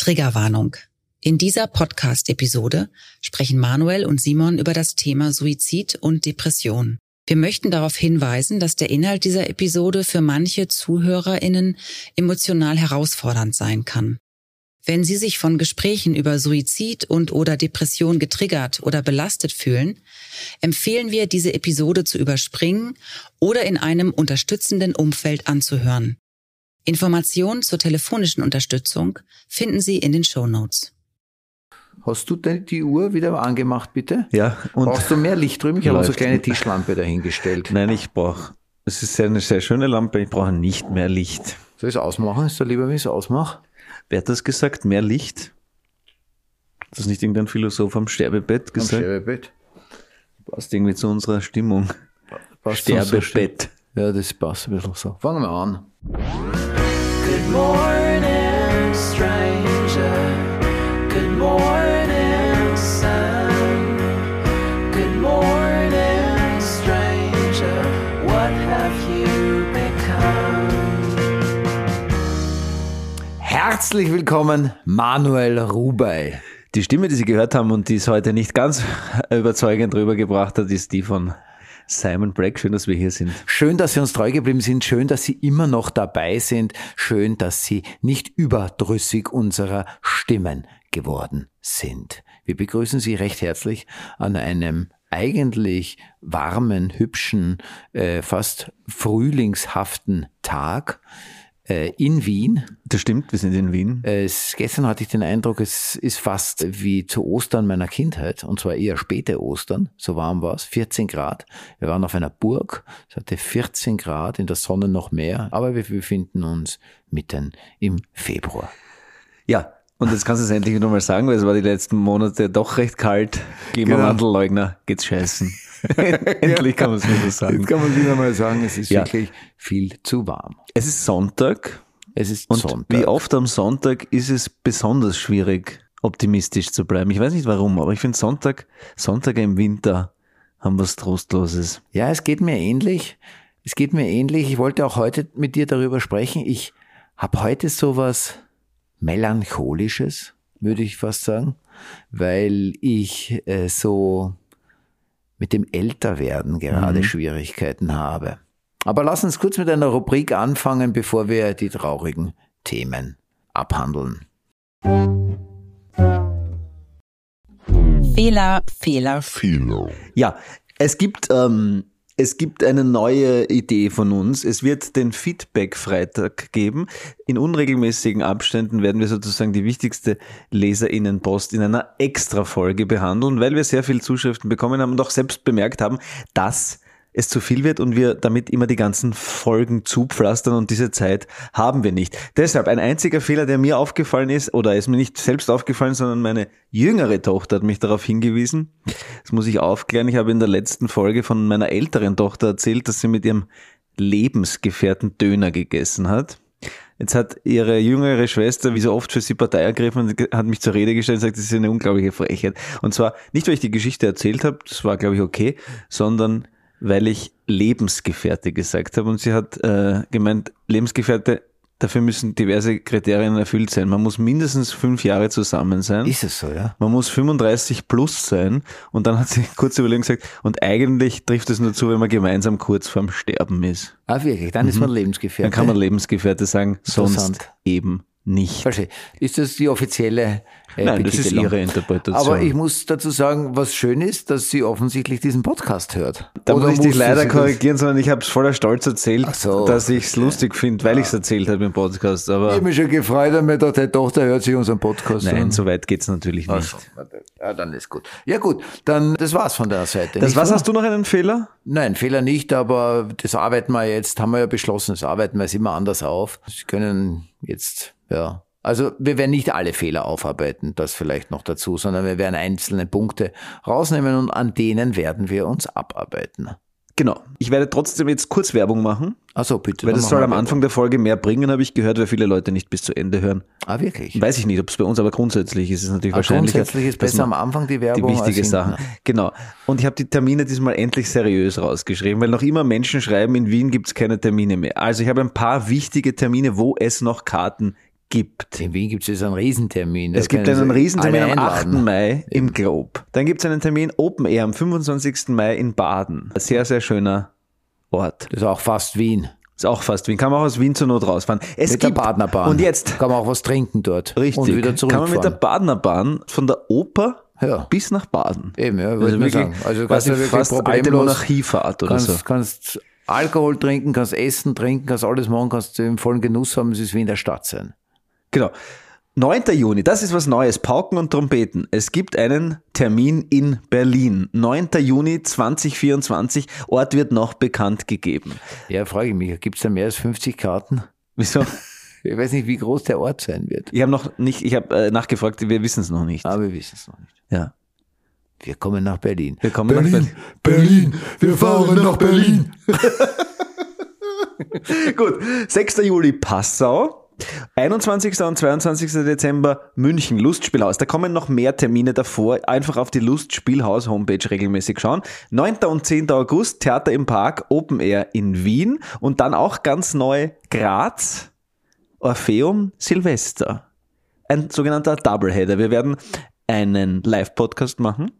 Triggerwarnung. In dieser Podcast-Episode sprechen Manuel und Simon über das Thema Suizid und Depression. Wir möchten darauf hinweisen, dass der Inhalt dieser Episode für manche ZuhörerInnen emotional herausfordernd sein kann. Wenn Sie sich von Gesprächen über Suizid und oder Depression getriggert oder belastet fühlen, empfehlen wir, diese Episode zu überspringen oder in einem unterstützenden Umfeld anzuhören. Informationen zur telefonischen Unterstützung finden Sie in den Show Notes. Hast du denn die Uhr wieder angemacht, bitte? Ja. Und Brauchst du mehr Licht drüben? Ich habe so eine kleine Tischlampe dahingestellt. Nein, ich brauche, es ist eine sehr schöne Lampe, ich brauche nicht mehr Licht. Soll ich es ausmachen? Ist da lieber, wenn ich es ausmache? Wer hat das gesagt? Mehr Licht? Hat das nicht irgendein Philosoph am Sterbebett gesagt? Am Sterbebett. Passt irgendwie zu unserer Stimmung. Passt Sterbebett. So ja, das passt ein bisschen so. Fangen wir an. Herzlich willkommen, Manuel Rubey. Die Stimme, die Sie gehört haben und die es heute nicht ganz überzeugend rübergebracht hat, ist die von Simon Bragg, schön, dass wir hier sind. Schön, dass Sie uns treu geblieben sind. Schön, dass Sie immer noch dabei sind. Schön, dass Sie nicht überdrüssig unserer Stimmen geworden sind. Wir begrüßen Sie recht herzlich an einem eigentlich warmen, hübschen, äh, fast frühlingshaften Tag in Wien. Das stimmt, wir sind in Wien. Es, gestern hatte ich den Eindruck, es ist fast wie zu Ostern meiner Kindheit, und zwar eher späte Ostern, so warm war es, 14 Grad. Wir waren auf einer Burg, es hatte 14 Grad, in der Sonne noch mehr, aber wir befinden uns mitten im Februar. Ja, und jetzt kannst du es endlich nochmal sagen, weil es war die letzten Monate doch recht kalt. Klimawandelleugner, genau. geht's scheißen. endlich kann man es wieder sagen. Jetzt kann man wieder mal sagen, es ist ja. wirklich viel zu warm. Es ist Sonntag. Es ist und Sonntag. Wie oft am Sonntag ist es besonders schwierig, optimistisch zu bleiben. Ich weiß nicht warum, aber ich finde Sonntag, Sonntage im Winter haben was Trostloses. Ja, es geht mir ähnlich. Es geht mir ähnlich. Ich wollte auch heute mit dir darüber sprechen. Ich habe heute sowas melancholisches, würde ich fast sagen, weil ich äh, so mit dem Älterwerden gerade mhm. Schwierigkeiten habe. Aber lass uns kurz mit einer Rubrik anfangen, bevor wir die traurigen Themen abhandeln. Fehler, Fehler, Fehler. Ja, es gibt ähm, es gibt eine neue Idee von uns. Es wird den Feedback-Freitag geben. In unregelmäßigen Abständen werden wir sozusagen die wichtigste Leserinnenpost in einer Extra-Folge behandeln, weil wir sehr viele Zuschriften bekommen haben und auch selbst bemerkt haben, dass es zu viel wird und wir damit immer die ganzen Folgen zupflastern und diese Zeit haben wir nicht. Deshalb ein einziger Fehler, der mir aufgefallen ist, oder ist mir nicht selbst aufgefallen, sondern meine jüngere Tochter hat mich darauf hingewiesen. Das muss ich aufklären. Ich habe in der letzten Folge von meiner älteren Tochter erzählt, dass sie mit ihrem Lebensgefährten Döner gegessen hat. Jetzt hat ihre jüngere Schwester, wie so oft für sie Partei ergriffen und hat mich zur Rede gestellt und gesagt, das ist eine unglaubliche Frechheit. Und zwar nicht, weil ich die Geschichte erzählt habe, das war, glaube ich, okay, sondern weil ich Lebensgefährte gesagt habe. Und sie hat äh, gemeint, Lebensgefährte, dafür müssen diverse Kriterien erfüllt sein. Man muss mindestens fünf Jahre zusammen sein. Ist es so, ja? Man muss 35 plus sein. Und dann hat sie kurz überlegt gesagt, und eigentlich trifft es nur zu, wenn man gemeinsam kurz vorm Sterben ist. Ah, wirklich? Dann mhm. ist man Lebensgefährte. Dann kann man Lebensgefährte sagen, sonst eben nicht. Verstehe. Ist das die offizielle äh, Nein, das ist Ihre Interpretation. Aber ich muss dazu sagen, was schön ist, dass sie offensichtlich diesen Podcast hört. Da Oder muss ich dich leider korrigieren, sondern ich habe es voller Stolz erzählt, so. dass ich es lustig finde, weil ja. ich es erzählt habe im Podcast. Aber ich habe mich schon gefreut, weil deine Tochter hört sich unseren Podcast Nein, an. so weit geht es natürlich nicht. So. Ja, dann ist gut. Ja gut, dann das war's von der Seite. Das war's. Hast du noch einen Fehler? Nein, Fehler nicht, aber das arbeiten wir jetzt, haben wir ja beschlossen, das arbeiten wir jetzt immer anders auf. Sie können jetzt ja. Also wir werden nicht alle Fehler aufarbeiten, das vielleicht noch dazu, sondern wir werden einzelne Punkte rausnehmen und an denen werden wir uns abarbeiten. Genau. Ich werde trotzdem jetzt kurz Werbung machen. Ach bitte. Weil das soll am Anfang der Folge mehr bringen, habe ich gehört, weil viele Leute nicht bis zu Ende hören. Ah, wirklich? Weiß ich nicht, ob es bei uns, aber grundsätzlich ist es natürlich ah, wahrscheinlich. Grundsätzlich ist besser am Anfang die Werbung. Die wichtige Sachen. Genau. Und ich habe die Termine diesmal endlich seriös rausgeschrieben, weil noch immer Menschen schreiben, in Wien gibt es keine Termine mehr. Also ich habe ein paar wichtige Termine, wo es noch Karten gibt. In Wien gibt es jetzt einen Riesentermin. Es gibt einen Riesentermin am 8. einladen. Mai im Globe. Dann gibt es einen Termin Open Air am 25. Mai in Baden. Ein sehr, sehr schöner Ort. Das ist auch fast Wien. Ist auch fast Wien. Kann man auch aus Wien zur Not rausfahren. Es Mit der gibt, Badnerbahn. Und jetzt, kann man auch was trinken dort. richtig, Und wieder kann zurückfahren. man mit der Badnerbahn von der Oper Ja. bis nach Baden. Eben, ja, Also wirklich, sagen. Also kannst du wirklich fast alte Monarchiefahrt oder kannst, so. kannst Alkohol trinken, kannst Essen trinken, kannst alles machen, kannst im vollen Genuss haben. Es ist wie in der Stadt sein. Genau. 9. Juni, das ist was Neues. Pauken und Trompeten. Es gibt einen Termin in Berlin. 9. Juni 2024. Ort wird noch bekannt gegeben. Ja, frage ich mich, gibt es da mehr als 50 Karten? Wieso? Ich weiß nicht, wie groß der Ort sein wird. Ich habe noch nicht, ich habe äh, nachgefragt, wir wissen es noch nicht. Aber wir wissen es noch nicht. Ja. Wir kommen nach Berlin. Wir kommen nach Berlin. Berlin, wir fahren nach Berlin. Gut, 6. Juli Passau. 21. und 22. Dezember München, Lustspielhaus. Da kommen noch mehr Termine davor. Einfach auf die Lustspielhaus-Homepage regelmäßig schauen. 9. und 10. August Theater im Park, Open Air in Wien. Und dann auch ganz neu Graz, Orpheum, Silvester. Ein sogenannter Doubleheader. Wir werden einen Live-Podcast machen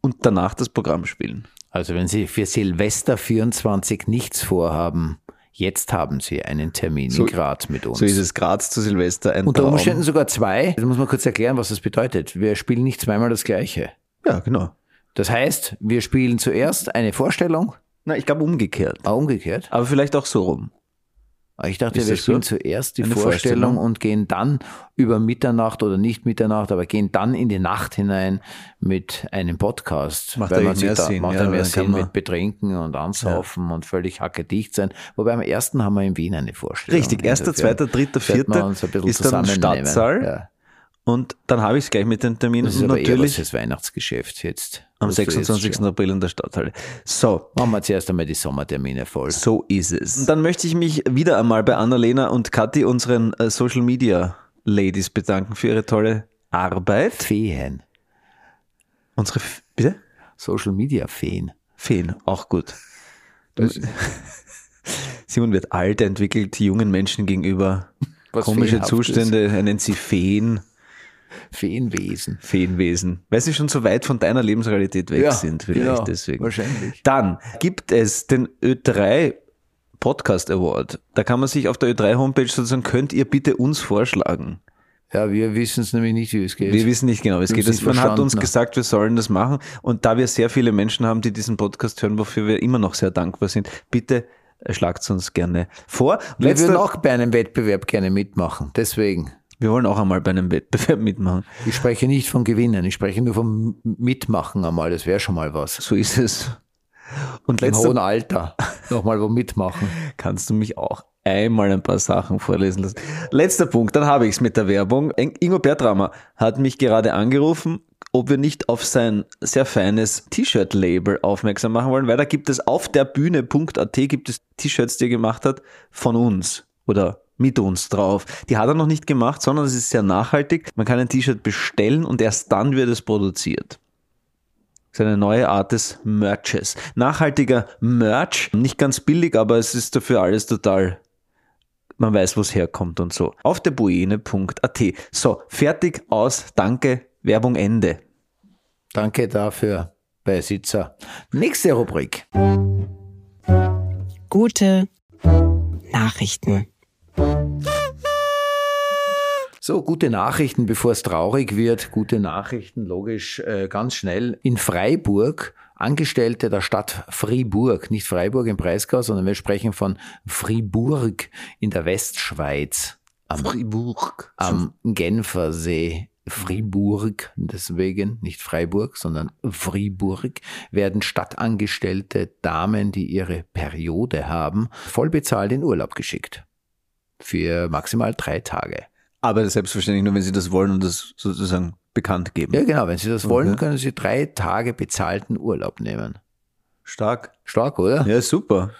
und danach das Programm spielen. Also wenn Sie für Silvester 24 nichts vorhaben, jetzt haben Sie einen Termin So- in Graz mit uns. So ist es Graz zu Silvester. Ein Unter Traum. Umständen sogar zwei. Das muss man kurz erklären, was das bedeutet. Wir spielen nicht zweimal das Gleiche. Ja, genau. Das heißt, wir spielen zuerst eine Vorstellung, Na, ich glaube umgekehrt. ah, umgekehrt. Aber vielleicht auch so rum. Ah, Ich dachte, wir spielen so? zuerst die Vorstellung, Vorstellung? und gehen dann über Mitternacht oder nicht Mitternacht, aber gehen dann in die Nacht hinein mit einem Podcast. Macht Weil man mehr da, Sinn, Macht ja, ja, mehr Sinn mit Betrinken und Ansaufen und völlig hackedicht sein. Wobei am ersten haben wir in Wien eine Vorstellung. Richtig, erster, zweiter, dritter, vierter uns ein bisschen ist dann. Stadtsaal. Ja. Und dann habe ich es gleich mit den Terminen. Das ist Und aber eher was natürlich fürs Weihnachtsgeschäft jetzt. Am Was du jetzt 26. schon- April in der Stadthalle. So, Machen wir zuerst einmal die Sommertermine voll. so ist es. Und dann möchte ich mich wieder einmal bei Annalena und Kathi, unseren äh, Social Media Ladies, bedanken für ihre tolle Arbeit. Feen. Unsere, F bitte? Social Media Feen. Feen, auch gut. Simon wird alt, entwickelt jungen Menschen gegenüber Was komische. Zustände, er nennt sie Feen. Feenwesen. Feenwesen, weil sie schon so weit von deiner Lebensrealität weg Ja, sind, vielleicht genau, deswegen. wahrscheinlich. Dann gibt es den Ö3 Podcast Award. Da kann man sich auf der Ö3 Homepage sozusagen, könnt ihr bitte uns vorschlagen. Ja, wir wissen es nämlich nicht, wie es geht. Wir wissen nicht genau, wie es geht. Das, man hat uns gesagt, wir sollen das machen. Und da wir sehr viele Menschen haben, die diesen Podcast hören, wofür wir immer noch sehr dankbar sind, bitte äh, schlagt uns gerne vor. wir würden auch bei einem Wettbewerb gerne mitmachen. Deswegen. Wir wollen auch einmal bei einem Wettbewerb mitmachen. Ich spreche nicht von Gewinnen, ich spreche nur vom Mitmachen einmal. Das wäre schon mal was. So ist es. Und Im letzter hohen Alter nochmal wo mitmachen. kannst du mich auch einmal ein paar Sachen vorlesen lassen. Letzter Punkt, dann habe ich es mit der Werbung. Ingo Bertramer hat mich gerade angerufen, ob wir nicht auf sein sehr feines T-Shirt-Label aufmerksam machen wollen, weil da gibt es auf der Bühne.at gibt es T-Shirts, die er gemacht hat, von uns oder mit uns drauf. Die hat er noch nicht gemacht, sondern es ist sehr nachhaltig. Man kann ein T-Shirt bestellen und erst dann wird es produziert. Das ist eine neue Art des Merches. Nachhaltiger Merch, nicht ganz billig, aber es ist dafür alles total, man weiß, wo es herkommt und so. Auf der buene.at. So, fertig, aus, danke, Werbung Ende. Danke dafür, Beisitzer. Nächste Rubrik. Gute Nachrichten. So, gute Nachrichten, bevor es traurig wird. Gute Nachrichten, logisch, äh, ganz schnell. In Freiburg, Angestellte der Stadt Fribourg, nicht Freiburg im Breisgau, sondern wir sprechen von Fribourg in der Westschweiz. Am, Fribourg. am Genfersee. Fribourg, deswegen nicht Freiburg, sondern Fribourg, werden Stadtangestellte Damen, die ihre Periode haben, vollbezahlt in Urlaub geschickt. Für maximal drei Tage. Aber selbstverständlich nur, wenn Sie das wollen und das sozusagen bekannt geben. Ja, genau. Wenn Sie das wollen, Okay. können Sie drei Tage bezahlten Urlaub nehmen. Stark. Stark, oder? Ja, super.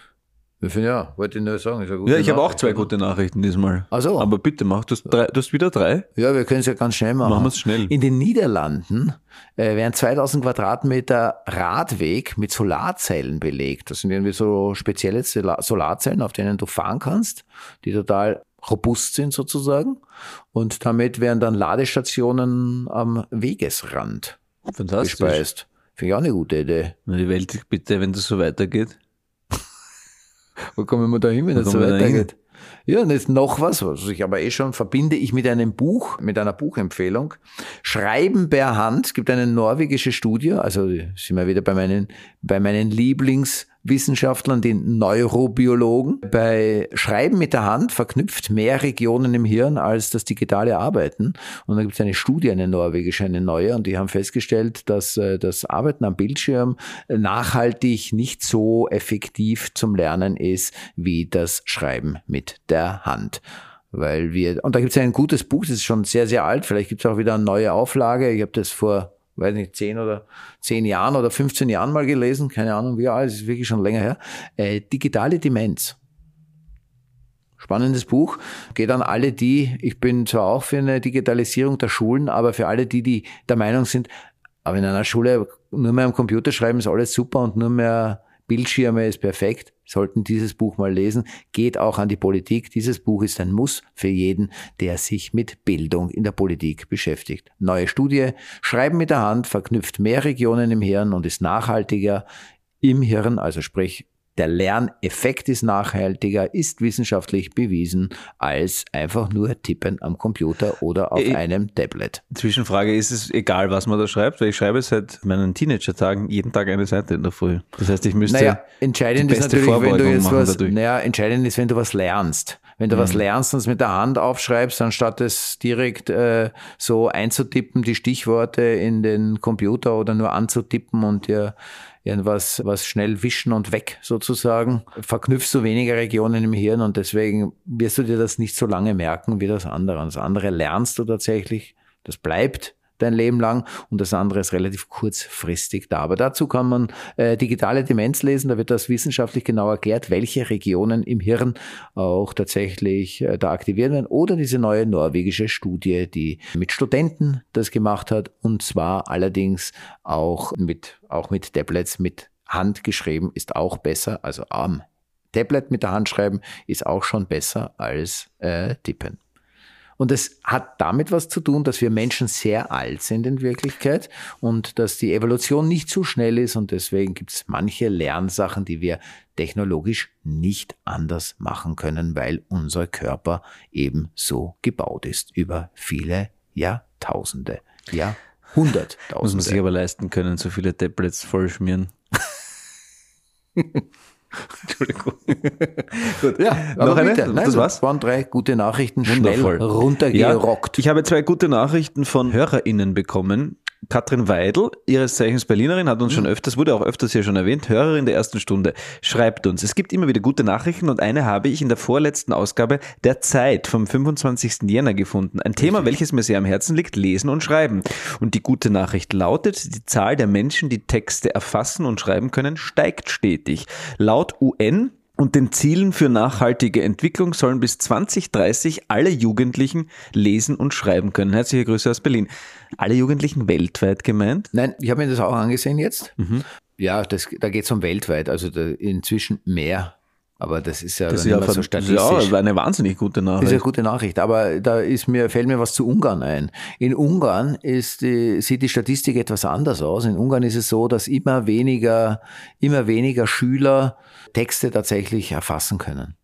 Ich finde, ja, wollte ich nur sagen. Ja, ich habe auch zwei gute Nachrichten diesmal. Ach so. Aber bitte mach, du hast, drei, du hast wieder drei? Ja, wir können es ja ganz schnell machen. Machen wir's schnell. In den Niederlanden äh, werden 2000 Quadratmeter Radweg mit Solarzellen belegt. Das sind irgendwie so spezielle Sola- Solarzellen, auf denen du fahren kannst, die total robust sind sozusagen. Und damit werden dann Ladestationen am Wegesrand Fantastisch. gespeist. Finde ich auch eine gute Idee. Na, die Welt bitte, wenn das so weitergeht. Wo kommen wir da hin, wenn Wo das so weitergeht? Ja, und jetzt noch was, was ich aber eh schon verbinde ich mit einem Buch, mit einer Buchempfehlung. Schreiben per Hand. Es gibt eine norwegische Studie, also sind wir wieder bei meinen, bei meinen Lieblingswissenschaftlern, den Neurobiologen. Bei Schreiben mit der Hand verknüpft mehr Regionen im Hirn als das digitale Arbeiten. Und da gibt es eine Studie, eine norwegische, eine neue, und die haben festgestellt, dass äh, das Arbeiten am Bildschirm nachhaltig nicht so effektiv zum Lernen ist wie das Schreiben mit der Hand. Weil wir, und da gibt es ein gutes Buch, das ist schon sehr, sehr alt, vielleicht gibt es auch wieder eine neue Auflage. Ich habe das vor, weiß nicht, zehn oder zehn Jahren oder 15 Jahren mal gelesen, keine Ahnung wie alt, ist wirklich schon länger her. Äh, digitale Demenz. Spannendes Buch. Geht an alle die, ich bin zwar auch für eine Digitalisierung der Schulen, aber für alle die, die der Meinung sind, aber in einer Schule nur mehr am Computer schreiben ist alles super und nur mehr Bildschirme ist perfekt, sollten dieses Buch mal lesen. Geht auch an die Politik. Dieses Buch ist ein Muss für jeden, der sich mit Bildung in der Politik beschäftigt. Neue Studie. Schreiben mit der Hand verknüpft mehr Regionen im Hirn und ist nachhaltiger im Hirn, also sprich der Lerneffekt ist nachhaltiger, ist wissenschaftlich bewiesen, als einfach nur tippen am Computer oder auf Äh, einem Tablet. Zwischenfrage, ist es egal, was man da schreibt? Weil ich schreibe seit meinen Teenager-Tagen jeden Tag eine Seite in der Früh. Das heißt, ich müsste Naja, entscheidend die ist beste natürlich, wenn du jetzt was, dadurch. naja, entscheidend ist, wenn du was lernst. Wenn du was Mhm. lernst und es mit der Hand aufschreibst, anstatt es direkt äh, so einzutippen, die Stichworte in den Computer oder nur anzutippen und dir irgendwas was schnell wischen und weg sozusagen, verknüpfst du weniger Regionen im Hirn und deswegen wirst du dir das nicht so lange merken wie das andere. Und das andere lernst du tatsächlich, das bleibt dein Leben lang und das andere ist relativ kurzfristig da. Aber dazu kann man äh, digitale Demenz lesen, da wird das wissenschaftlich genau erklärt, welche Regionen im Hirn auch tatsächlich äh, da aktiviert werden. Oder diese neue norwegische Studie, die mit Studenten das gemacht hat und zwar allerdings auch mit, auch mit Tablets mit Hand geschrieben, ist auch besser, also am Tablet mit der Hand schreiben ist auch schon besser als äh, tippen. Und es hat damit was zu tun, dass wir Menschen sehr alt sind in Wirklichkeit und dass die Evolution nicht so schnell ist und deswegen gibt es manche Lernsachen, die wir technologisch nicht anders machen können, weil unser Körper eben so gebaut ist über viele Jahrtausende, Muss man Jahrhunderttausende. sich aber leisten können, so viele Tablets vollschmieren. Entschuldigung. Gut. Ja, noch eine? bitte. Nein, das war's? waren drei gute Nachrichten, schnell Wundervoll. runtergerockt. Ja, ich habe zwei gute Nachrichten von HörerInnen bekommen. Katrin Weidel, ihres Zeichens Berlinerin, hat uns schon öfters, wurde auch öfters hier schon erwähnt, Hörerin der ersten Stunde, schreibt uns, es gibt immer wieder gute Nachrichten und eine habe ich in der vorletzten Ausgabe der Zeit vom 25. Jänner gefunden. Ein Thema, welches mir sehr am Herzen liegt, Lesen und Schreiben. Und die gute Nachricht lautet, die Zahl der Menschen, die Texte erfassen und schreiben können, steigt stetig. Laut UN und den Zielen für nachhaltige Entwicklung sollen bis 2030 alle Jugendlichen lesen und schreiben können. Herzliche Grüße aus Berlin. Alle Jugendlichen weltweit gemeint? Nein, ich habe mir das auch angesehen jetzt. Mhm. Ja, das, da geht es um weltweit, also inzwischen mehr. Aber das ist ja, Das ist ja, so statistisch. ja eine wahnsinnig gute Das ist Nachricht. eine gute Nachricht, aber da ist mir, fällt mir was zu Ungarn ein. In Ungarn ist die, sieht die Statistik etwas anders aus. In Ungarn ist es so, dass immer weniger, immer weniger Schüler Texte tatsächlich erfassen können.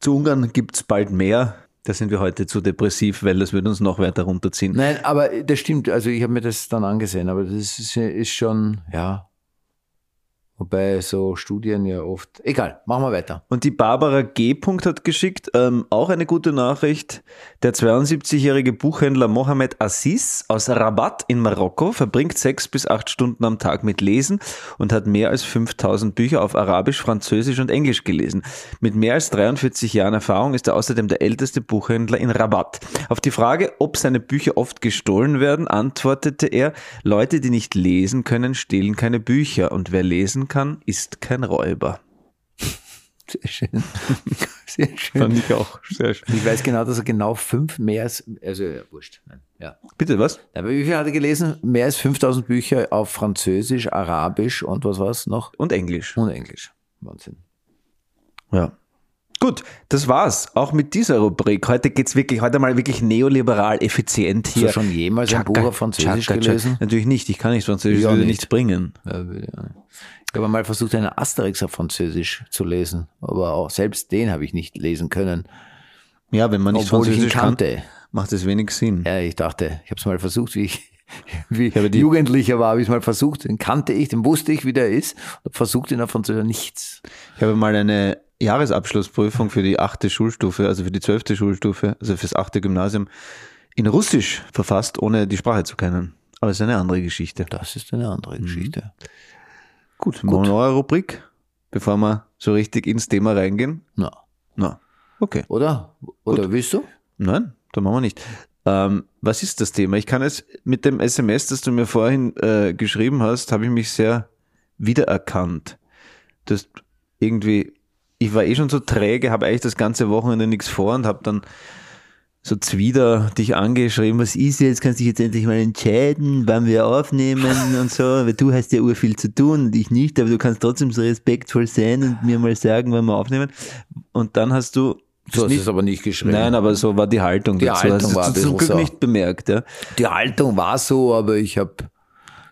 Zu Ungarn gibt's bald mehr. Da sind wir heute zu depressiv, weil das würde uns noch weiter runterziehen. Nein, aber das stimmt. Also ich habe mir das dann angesehen, aber das ist, ist schon, ja. Wobei so Studien ja oft. Egal, machen wir weiter. Und die Barbara G. hat geschickt, ähm, auch eine gute Nachricht. Der 72-jährige Buchhändler Mohamed Assis aus Rabat in Marokko verbringt sechs bis acht Stunden am Tag mit Lesen und hat mehr als 5000 Bücher auf Arabisch, Französisch und Englisch gelesen. Mit mehr als 43 Jahren Erfahrung ist er außerdem der älteste Buchhändler in Rabat. Auf die Frage, ob seine Bücher oft gestohlen werden, antwortete er, Leute, die nicht lesen können, stehlen keine Bücher und wer lesen kann, ist kein Räuber. Sehr schön. Sehr schön. ich auch sehr schön. Ich weiß genau, dass er genau fünf mehr als, also ja, wurscht. Nein, ja. Bitte, was? Aber wie viel hat er gelesen? Mehr als 5000 Bücher auf Französisch, Arabisch und was war's noch? Und Englisch. Und Englisch. Wahnsinn. Ja. Gut, das war's. Auch mit dieser Rubrik. Heute geht's wirklich, heute mal wirklich neoliberal effizient hier. Hast du schon jemals ein Buch auf Französisch Chaka, Chaka. gelesen? Natürlich nicht. Ich kann nicht Französisch, Ich das auch würde nicht. nichts bringen. Ja, ich. Ich habe mal versucht, einen Asterix auf Französisch zu lesen, aber auch selbst den habe ich nicht lesen können, Ja, wenn man nicht obwohl ich Französisch kann, kannte. macht es wenig Sinn. Ja, ich dachte, ich habe es mal versucht, wie ich, wie aber die- Jugendlicher war, habe ich es mal versucht. Den kannte ich, den wusste ich, wie der ist. Und versucht ihn auf Französisch nichts. Ich habe mal eine Jahresabschlussprüfung für die achte Schulstufe, also für die zwölfte Schulstufe, also fürs achte Gymnasium, in Russisch verfasst, ohne die Sprache zu kennen. Aber es ist eine andere Geschichte. Das ist eine andere Geschichte. Gut, Gut. neue Rubrik, bevor wir so richtig ins Thema reingehen. Na, Na, okay. oder? Oder willst du? Nein, da machen wir nicht. Ähm, was ist das Thema? Ich kann es mit dem SMS, das du mir vorhin äh, geschrieben hast, habe ich mich sehr wiedererkannt. Du hast irgendwie, ich war eh schon so träge, habe eigentlich das ganze Wochenende nichts vor und habe dann so zwider dich angeschrieben, was ist jetzt, kannst dich jetzt endlich mal entscheiden, wann wir aufnehmen und so, weil du hast ja ur viel zu tun und ich nicht, aber du kannst trotzdem so respektvoll sein und mir mal sagen, wann wir aufnehmen. Und dann hast du So hast nicht- du es aber nicht geschrieben. Nein, aber so war die Haltung Die dazu. Haltung Hast du war zum Glück so. nicht bemerkt, ja. Die Haltung war so, aber ich habe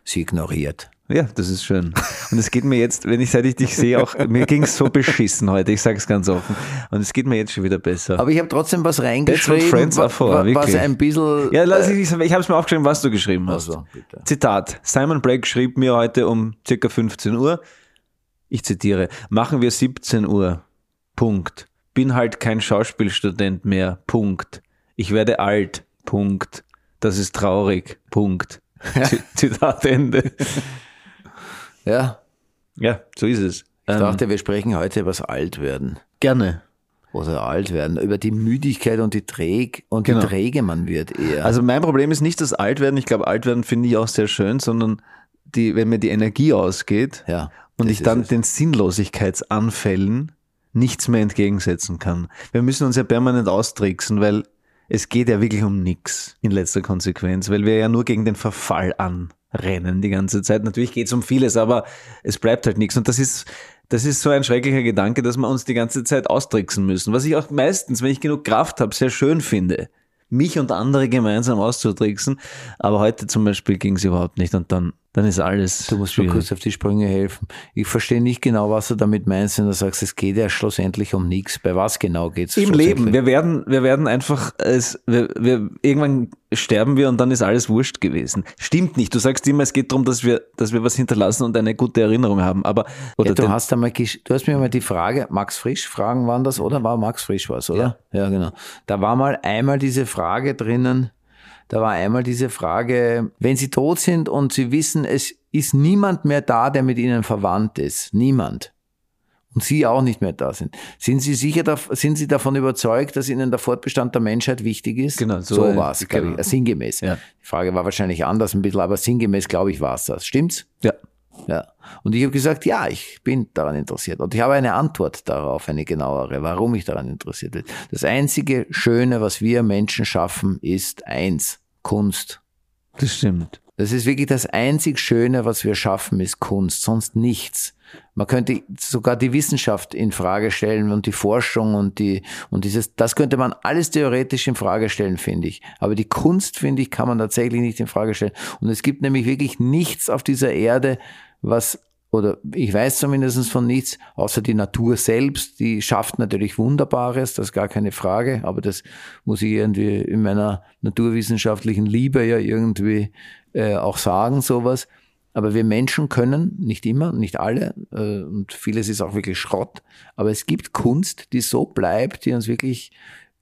sie ignoriert. Ja, das ist schön. Und es geht mir jetzt, wenn ich seit ich dich sehe, auch, mir ging es so beschissen heute, ich sage es ganz offen. Und es geht mir jetzt schon wieder besser. Aber ich habe trotzdem was reingeschrieben, Friends are for, wa- was wirklich. ein bisschen... ja, lass ich, ich habe es mir aufgeschrieben, was du geschrieben hast. Also. Zitat. Simon Blake schrieb mir heute um circa 15 Uhr, ich zitiere, machen wir 17 Uhr. Punkt. Bin halt kein Schauspielstudent mehr. Punkt. Ich werde alt. Punkt. Das ist traurig. Punkt. Zitat Ende. Ja, Ja, so ist es. ich Ähm, dachte, wir sprechen heute über das Altwerden. gerne. Oder Altwerden, über die Müdigkeit und die Träg und Genau. wie träge man wird eher. Also mein Problem ist nicht das Altwerden. Ich glaube, Altwerden finde ich auch sehr schön, sondern die, wenn mir die Energie ausgeht ja, und ich dann es. den Sinnlosigkeitsanfällen nichts mehr entgegensetzen kann. Wir müssen uns ja permanent austricksen, weil es geht ja wirklich um nichts in letzter Konsequenz, weil wir ja nur gegen den Verfall anrennen die ganze Zeit. Natürlich geht es um vieles, aber es bleibt halt nichts. Und das ist, das ist so ein schrecklicher Gedanke, dass wir uns die ganze Zeit austricksen müssen. Was ich auch meistens, wenn ich genug Kraft habe, sehr schön finde. Mich und andere gemeinsam auszutricksen. Aber heute zum Beispiel ging es überhaupt nicht und dann, dann ist alles. Du musst mir schwierig. kurz auf die Sprünge helfen. Ich verstehe nicht genau, was du damit meinst, wenn du sagst, es geht ja schlussendlich um nichts. Bei was genau geht's Im schlussendlich? Leben. Wir werden, wir werden einfach, es, wir, wir, irgendwann sterben wir und dann ist alles wurscht gewesen. Stimmt nicht. Du sagst immer, es geht darum, dass wir, dass wir was hinterlassen und eine gute Erinnerung haben. Aber, oder Ja, du hast einmal, du hast mir mal die Frage, Max Frisch, Fragen waren das, oder? War Max Frisch was, oder? Ja. genau. Da war mal einmal diese Frage drinnen, da war einmal diese Frage, wenn sie tot sind und sie wissen, es ist niemand mehr da, der mit ihnen verwandt ist. Niemand. Und sie auch nicht mehr da sind. Sind Sie sicher, sind Sie davon überzeugt, dass Ihnen der Fortbestand der Menschheit wichtig ist? Genau, so so war es, glaube genau. ich, sinngemäß. Ja. Die Frage war wahrscheinlich anders ein bisschen, aber sinngemäß, glaube ich, war es das. Stimmt's? ja. Ja. Und ich habe gesagt, ja, ich bin daran interessiert. Und ich habe eine Antwort darauf, eine genauere, warum ich daran interessiert bin. Das einzige Schöne, was wir Menschen schaffen, ist eins, Kunst. Das stimmt. Das ist wirklich das einzig Schöne, was wir schaffen, ist Kunst, sonst nichts. Man könnte sogar die Wissenschaft in Frage stellen und die Forschung und die, und dieses, das könnte man alles theoretisch in Frage stellen, finde ich. Aber die Kunst, finde ich, kann man tatsächlich nicht in Frage stellen. Und es gibt nämlich wirklich nichts auf dieser Erde, was oder ich weiß zumindest von nichts, außer die Natur selbst, die schafft natürlich Wunderbares, das ist gar keine Frage, aber das muss ich irgendwie in meiner naturwissenschaftlichen Liebe ja irgendwie äh, auch sagen, sowas. Aber wir Menschen können, nicht immer, nicht alle, äh, und vieles ist auch wirklich Schrott, aber es gibt Kunst, die so bleibt, die uns wirklich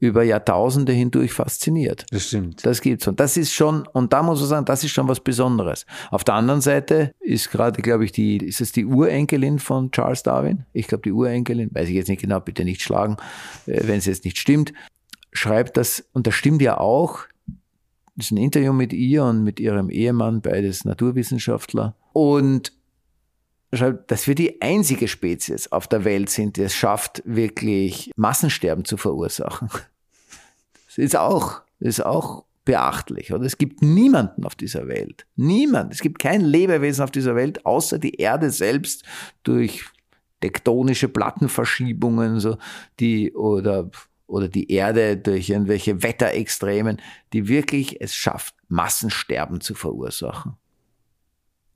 über Jahrtausende hindurch fasziniert. Das stimmt. Das gibt's. Und das ist schon, und da muss man sagen, das ist schon was Besonderes. Auf der anderen Seite ist gerade, glaube ich, die, ist es die Urenkelin von Charles Darwin? Ich glaube, die Urenkelin, weiß ich jetzt nicht genau, bitte nicht schlagen, äh, wenn es jetzt nicht stimmt, schreibt das, und das stimmt ja auch, das ist ein Interview mit ihr und mit ihrem Ehemann, beides Naturwissenschaftler. Und schreibt, dass wir die einzige Spezies auf der Welt sind, die es schafft, wirklich Massensterben zu verursachen. Das ist auch, ist auch beachtlich. Oder es gibt niemanden auf dieser Welt. Niemand. Es gibt kein Lebewesen auf dieser Welt, außer die Erde selbst durch tektonische Plattenverschiebungen, so die oder oder die Erde durch irgendwelche Wetterextremen, die wirklich es schafft, Massensterben zu verursachen.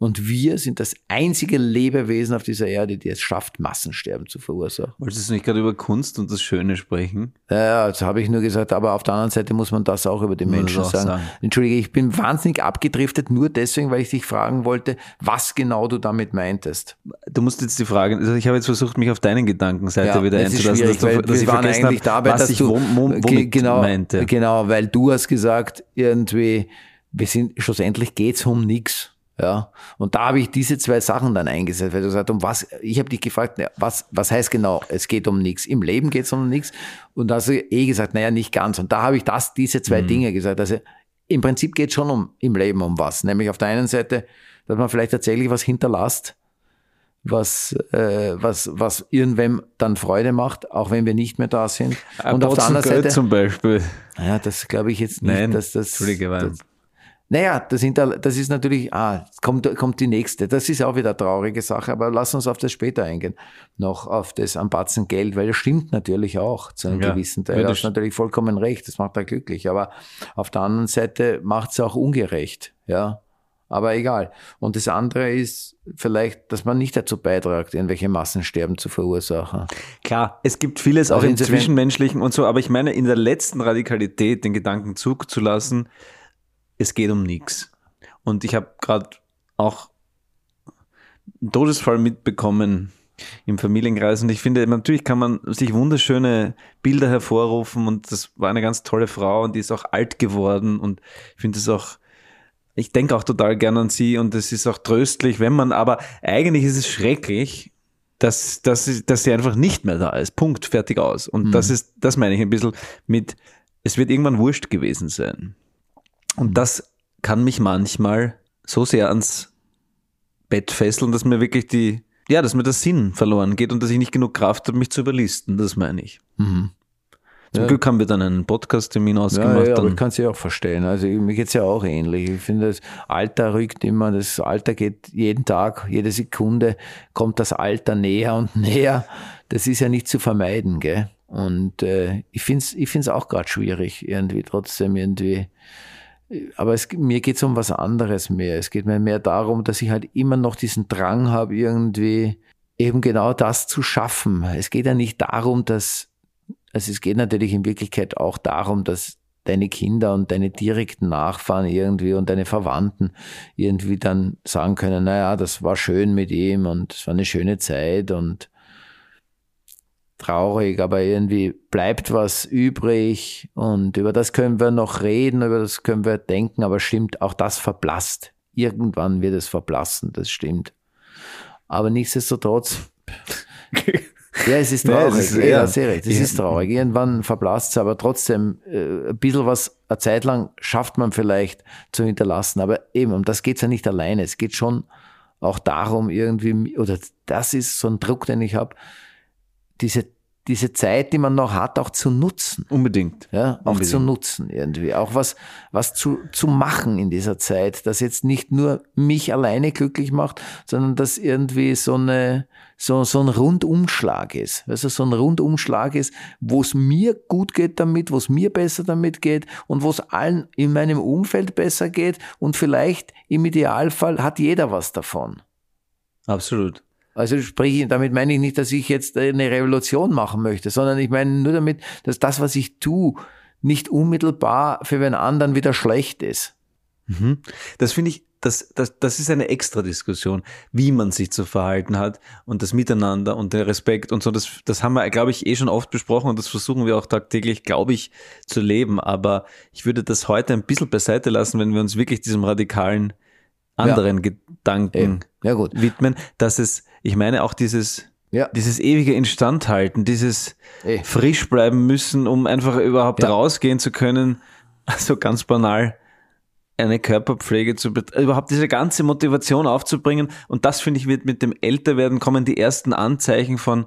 Und wir sind das einzige Lebewesen auf dieser Erde, die es schafft, Massensterben zu verursachen. Wolltest du nicht gerade über Kunst und das Schöne sprechen? Ja, das habe ich nur gesagt, aber auf der anderen Seite muss man das auch über die Menschen sagen. sagen. Entschuldige, ich bin wahnsinnig abgedriftet, nur deswegen, weil ich dich fragen wollte, was genau du damit meintest. Du musst jetzt die Frage, also ich habe jetzt versucht, mich auf deinen Gedankenseite ja, wieder einzulassen, dass, du, dass ich eigentlich habe, dabei, was ich du, womit genau, meinte. Genau, weil du hast gesagt, irgendwie, wir sind, schlussendlich geht's um nichts. Ja, und da habe ich diese zwei Sachen dann eingesetzt, weil du sagst, um was, ich habe dich gefragt, was, was heißt genau, es geht um nichts. Im Leben geht es um nichts. Und da hast du eh gesagt, naja, nicht ganz. Und da habe ich das, diese zwei mhm. Dinge gesagt. Also im Prinzip geht es schon um im Leben um was. Nämlich auf der einen Seite, dass man vielleicht tatsächlich was hinterlasst, was, äh, was, was irgendwem dann Freude macht, auch wenn wir nicht mehr da sind. Und auf der anderen Seite. zum Beispiel. Naja, das glaube ich jetzt nicht, Nein, dass das. Entschuldige, das, naja, das, das ist natürlich, ah, kommt, kommt die nächste. Das ist auch wieder eine traurige Sache, aber lass uns auf das später eingehen. Noch auf das am Batzen Geld, weil das stimmt natürlich auch zu einem ja, gewissen Teil. Du hast natürlich vollkommen recht, das macht er glücklich. Aber auf der anderen Seite macht es auch ungerecht, ja. Aber egal. Und das andere ist vielleicht, dass man nicht dazu beiträgt, irgendwelche Massensterben zu verursachen. Klar, es gibt vieles auch im Zwischenmenschlichen und so, aber ich meine, in der letzten Radikalität den Gedanken zuzulassen, es geht um nichts. Und ich habe gerade auch einen Todesfall mitbekommen im Familienkreis und ich finde, natürlich kann man sich wunderschöne Bilder hervorrufen und das war eine ganz tolle Frau und die ist auch alt geworden und ich finde es auch, ich denke auch total gern an sie und es ist auch tröstlich, wenn man, aber eigentlich ist es schrecklich, dass, dass, dass sie einfach nicht mehr da ist. Punkt, fertig aus. Und mhm. das ist, das meine ich ein bisschen mit, es wird irgendwann wurscht gewesen sein. Und das kann mich manchmal so sehr ans Bett fesseln, dass mir wirklich die, ja, dass mir der Sinn verloren geht und dass ich nicht genug Kraft habe, mich zu überlisten. Das meine ich. Mhm. Zum ja. Glück haben wir dann einen Podcast-Termin ausgemacht. Ja, ja aber ich kann es ja auch verstehen. Also mir geht es ja auch ähnlich. Ich finde, das Alter rückt immer, das Alter geht jeden Tag, jede Sekunde kommt das Alter näher und näher. Das ist ja nicht zu vermeiden, gell? Und äh, ich finde es ich find's auch gerade schwierig, irgendwie trotzdem irgendwie aber es, mir geht es um was anderes mehr. Es geht mir mehr darum, dass ich halt immer noch diesen Drang habe, irgendwie eben genau das zu schaffen. Es geht ja nicht darum, dass, also es geht natürlich in Wirklichkeit auch darum, dass deine Kinder und deine direkten Nachfahren irgendwie und deine Verwandten irgendwie dann sagen können, naja, das war schön mit ihm und es war eine schöne Zeit und traurig, aber irgendwie bleibt was übrig und über das können wir noch reden, über das können wir denken, aber stimmt, auch das verblasst. Irgendwann wird es verblassen, das stimmt. Aber nichtsdestotrotz, ja, es ist traurig. Ja, es ist, ja, ja, sehr recht. Es ist traurig. Irgendwann verblasst es, aber trotzdem, äh, ein bisschen was, eine Zeit lang schafft man vielleicht zu hinterlassen. Aber eben, um das geht es ja nicht alleine. Es geht schon auch darum, irgendwie, oder das ist so ein Druck, den ich habe, diese, diese Zeit, die man noch hat, auch zu nutzen. Unbedingt. Ja, auch Unbedingt. zu nutzen irgendwie. Auch was, was zu, zu machen in dieser Zeit, das jetzt nicht nur mich alleine glücklich macht, sondern dass irgendwie so eine, so, so ein Rundumschlag ist. Also so ein Rundumschlag ist, wo es mir gut geht damit, wo es mir besser damit geht und wo es allen in meinem Umfeld besser geht und vielleicht im Idealfall hat jeder was davon. Absolut. Also sprich, damit meine ich nicht, dass ich jetzt eine Revolution machen möchte, sondern ich meine nur damit, dass das, was ich tue, nicht unmittelbar für den anderen wieder schlecht ist. Mhm. Das finde ich, das, das, das ist eine extra Diskussion, wie man sich zu verhalten hat und das Miteinander und der Respekt und so. Das, das haben wir, glaube ich, eh schon oft besprochen und das versuchen wir auch tagtäglich, glaube ich, zu leben. Aber ich würde das heute ein bisschen beiseite lassen, wenn wir uns wirklich diesem radikalen anderen ja. Gedanken ja, widmen, dass es ich meine auch dieses, ja. dieses ewige Instandhalten, dieses Ey. frisch bleiben müssen, um einfach überhaupt ja. rausgehen zu können. Also ganz banal eine Körperpflege zu überhaupt diese ganze Motivation aufzubringen. Und das finde ich wird mit dem Älterwerden kommen die ersten Anzeichen von,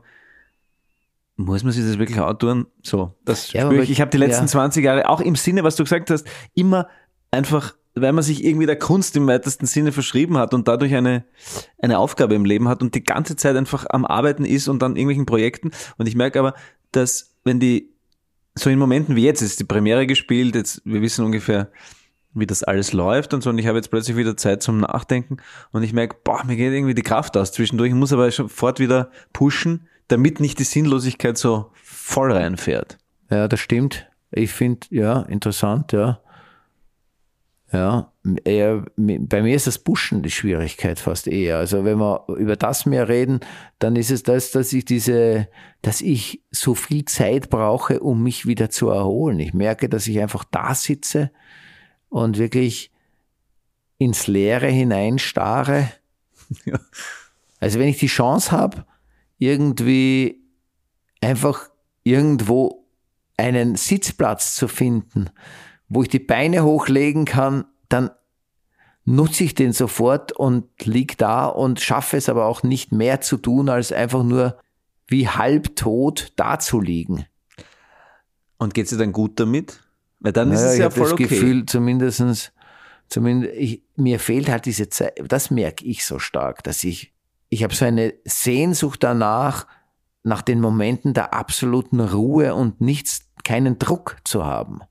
muss man sich das wirklich antun? So, das ja, spüre ich. Ich habe die letzten ja. 20 Jahre auch im Sinne, was du gesagt hast, immer einfach weil man sich irgendwie der Kunst im weitesten Sinne verschrieben hat und dadurch eine, eine Aufgabe im Leben hat und die ganze Zeit einfach am Arbeiten ist und an irgendwelchen Projekten. Und ich merke aber, dass wenn die, so in Momenten wie jetzt, ist die Premiere gespielt, jetzt, wir wissen ungefähr, wie das alles läuft und so. Und ich habe jetzt plötzlich wieder Zeit zum Nachdenken und ich merke, boah, mir geht irgendwie die Kraft aus zwischendurch. Ich muss aber sofort wieder pushen, damit nicht die Sinnlosigkeit so voll reinfährt. Ja, das stimmt. Ich finde, ja, interessant, ja. Ja, eher, bei mir ist das Pushen die Schwierigkeit fast eher. Also wenn wir über das mehr reden, dann ist es das, dass ich diese, dass ich so viel Zeit brauche, um mich wieder zu erholen. Ich merke, dass ich einfach da sitze und wirklich ins Leere hineinstarre. Ja. Also wenn ich die Chance habe, irgendwie einfach irgendwo einen Sitzplatz zu finden, wo ich die Beine hochlegen kann, dann nutze ich den sofort und lieg da und schaffe es aber auch nicht mehr zu tun, als einfach nur wie halbtot dazuliegen. Und geht es dir dann gut damit? Weil dann naja, ist es ja ich voll das okay. Gefühl, zumindestens, zumindest ich, mir fehlt halt diese Zeit, das merke ich so stark, dass ich, ich habe so eine Sehnsucht danach, nach den Momenten der absoluten Ruhe und nichts, keinen Druck zu haben.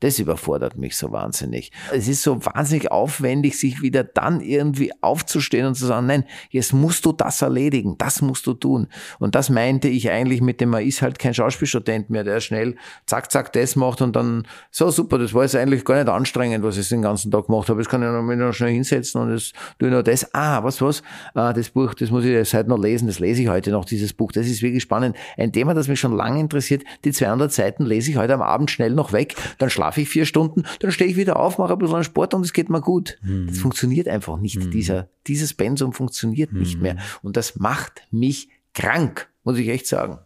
Das überfordert mich so wahnsinnig. Es ist so wahnsinnig aufwendig, sich wieder dann irgendwie aufzustehen und zu sagen, nein, jetzt musst du das erledigen, das musst du tun. Und das meinte ich eigentlich mit dem, man ist halt kein Schauspielstudent mehr, der schnell zack, zack, das macht und dann, so super, das war jetzt eigentlich gar nicht anstrengend, was ich den ganzen Tag gemacht habe. Jetzt kann ich noch, noch schnell hinsetzen und das tue ich noch das. Ah, was, was? Ah, das Buch, das muss ich jetzt heute noch lesen, das lese ich heute noch, dieses Buch. Das ist wirklich spannend. Ein Thema, das mich schon lange interessiert. Die 200 Seiten lese ich heute am Abend schnell noch weg, dann schlafe schlafe ich vier Stunden, dann stehe ich wieder auf, mache ein bisschen Sport und es geht mir gut. Mhm. Das funktioniert einfach nicht. Mhm. Dieser, dieses Pensum funktioniert mhm. nicht mehr. Und das macht mich krank, muss ich echt sagen.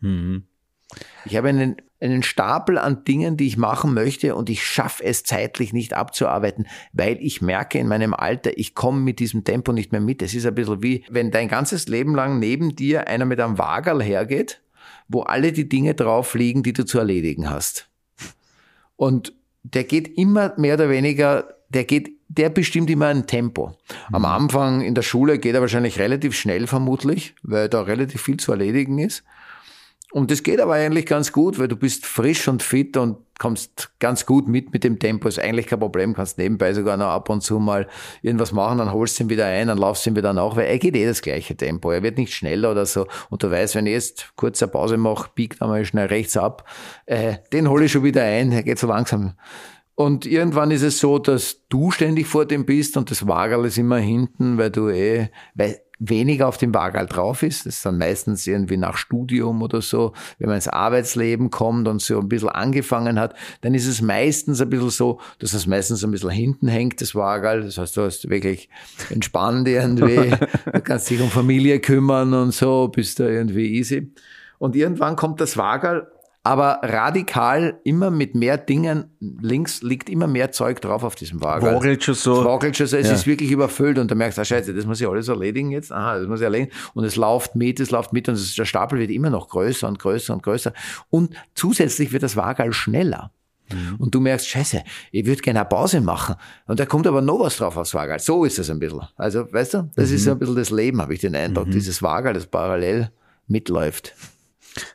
Mhm. Ich habe einen, einen Stapel an Dingen, die ich machen möchte und ich schaffe es zeitlich nicht abzuarbeiten, weil ich merke in meinem Alter, ich komme mit diesem Tempo nicht mehr mit. Es ist ein bisschen wie, wenn dein ganzes Leben lang neben dir einer mit einem Wagerl hergeht, wo alle die Dinge drauf liegen, die du zu erledigen hast. Und der geht immer mehr oder weniger, der geht, der bestimmt immer ein Tempo. Am mhm. Anfang in der Schule geht er wahrscheinlich relativ schnell vermutlich, weil da relativ viel zu erledigen ist. Und das geht aber eigentlich ganz gut, weil du bist frisch und fit und kommst ganz gut mit mit dem Tempo. Ist eigentlich kein Problem, kannst nebenbei sogar noch ab und zu mal irgendwas machen, dann holst du ihn wieder ein, dann laufst du ihn wieder nach, weil er geht eh das gleiche Tempo. Er wird nicht schneller oder so. Und du weißt, wenn ich jetzt kurz eine Pause mache, biegt einmal schnell rechts ab, äh, den hole ich schon wieder ein, er geht so langsam. Und irgendwann ist es so, dass du ständig vor dem bist und das Wagerl ist immer hinten, weil du eh, weil weniger auf dem Wagal drauf ist. Das ist dann meistens irgendwie nach Studium oder so. Wenn man ins Arbeitsleben kommt und so ein bisschen angefangen hat, dann ist es meistens ein bisschen so, dass es meistens ein bisschen hinten hängt, das Wagal. Das heißt, du hast wirklich entspannt irgendwie. du kannst dich um Familie kümmern und so, bist da irgendwie easy. Und irgendwann kommt das Wagal aber radikal immer mit mehr Dingen. Links liegt immer mehr Zeug drauf auf diesem Wagen. Wagelt schon so. Es wagelt schon so, es ja. ist wirklich überfüllt und du merkst, ah, scheiße, das muss ich alles erledigen jetzt. Aha, das muss ich erledigen. Und es läuft mit, es läuft mit und es, der Stapel wird immer noch größer und größer und größer. Und zusätzlich wird das Wagal schneller. Mhm. Und du merkst, scheiße, ich würde gerne eine Pause machen. Und da kommt aber noch was drauf aufs Wagal. So ist es ein bisschen. Also, weißt du, das mhm. ist ein bisschen das Leben, habe ich den Eindruck. Mhm. Dieses Wagal, das parallel mitläuft.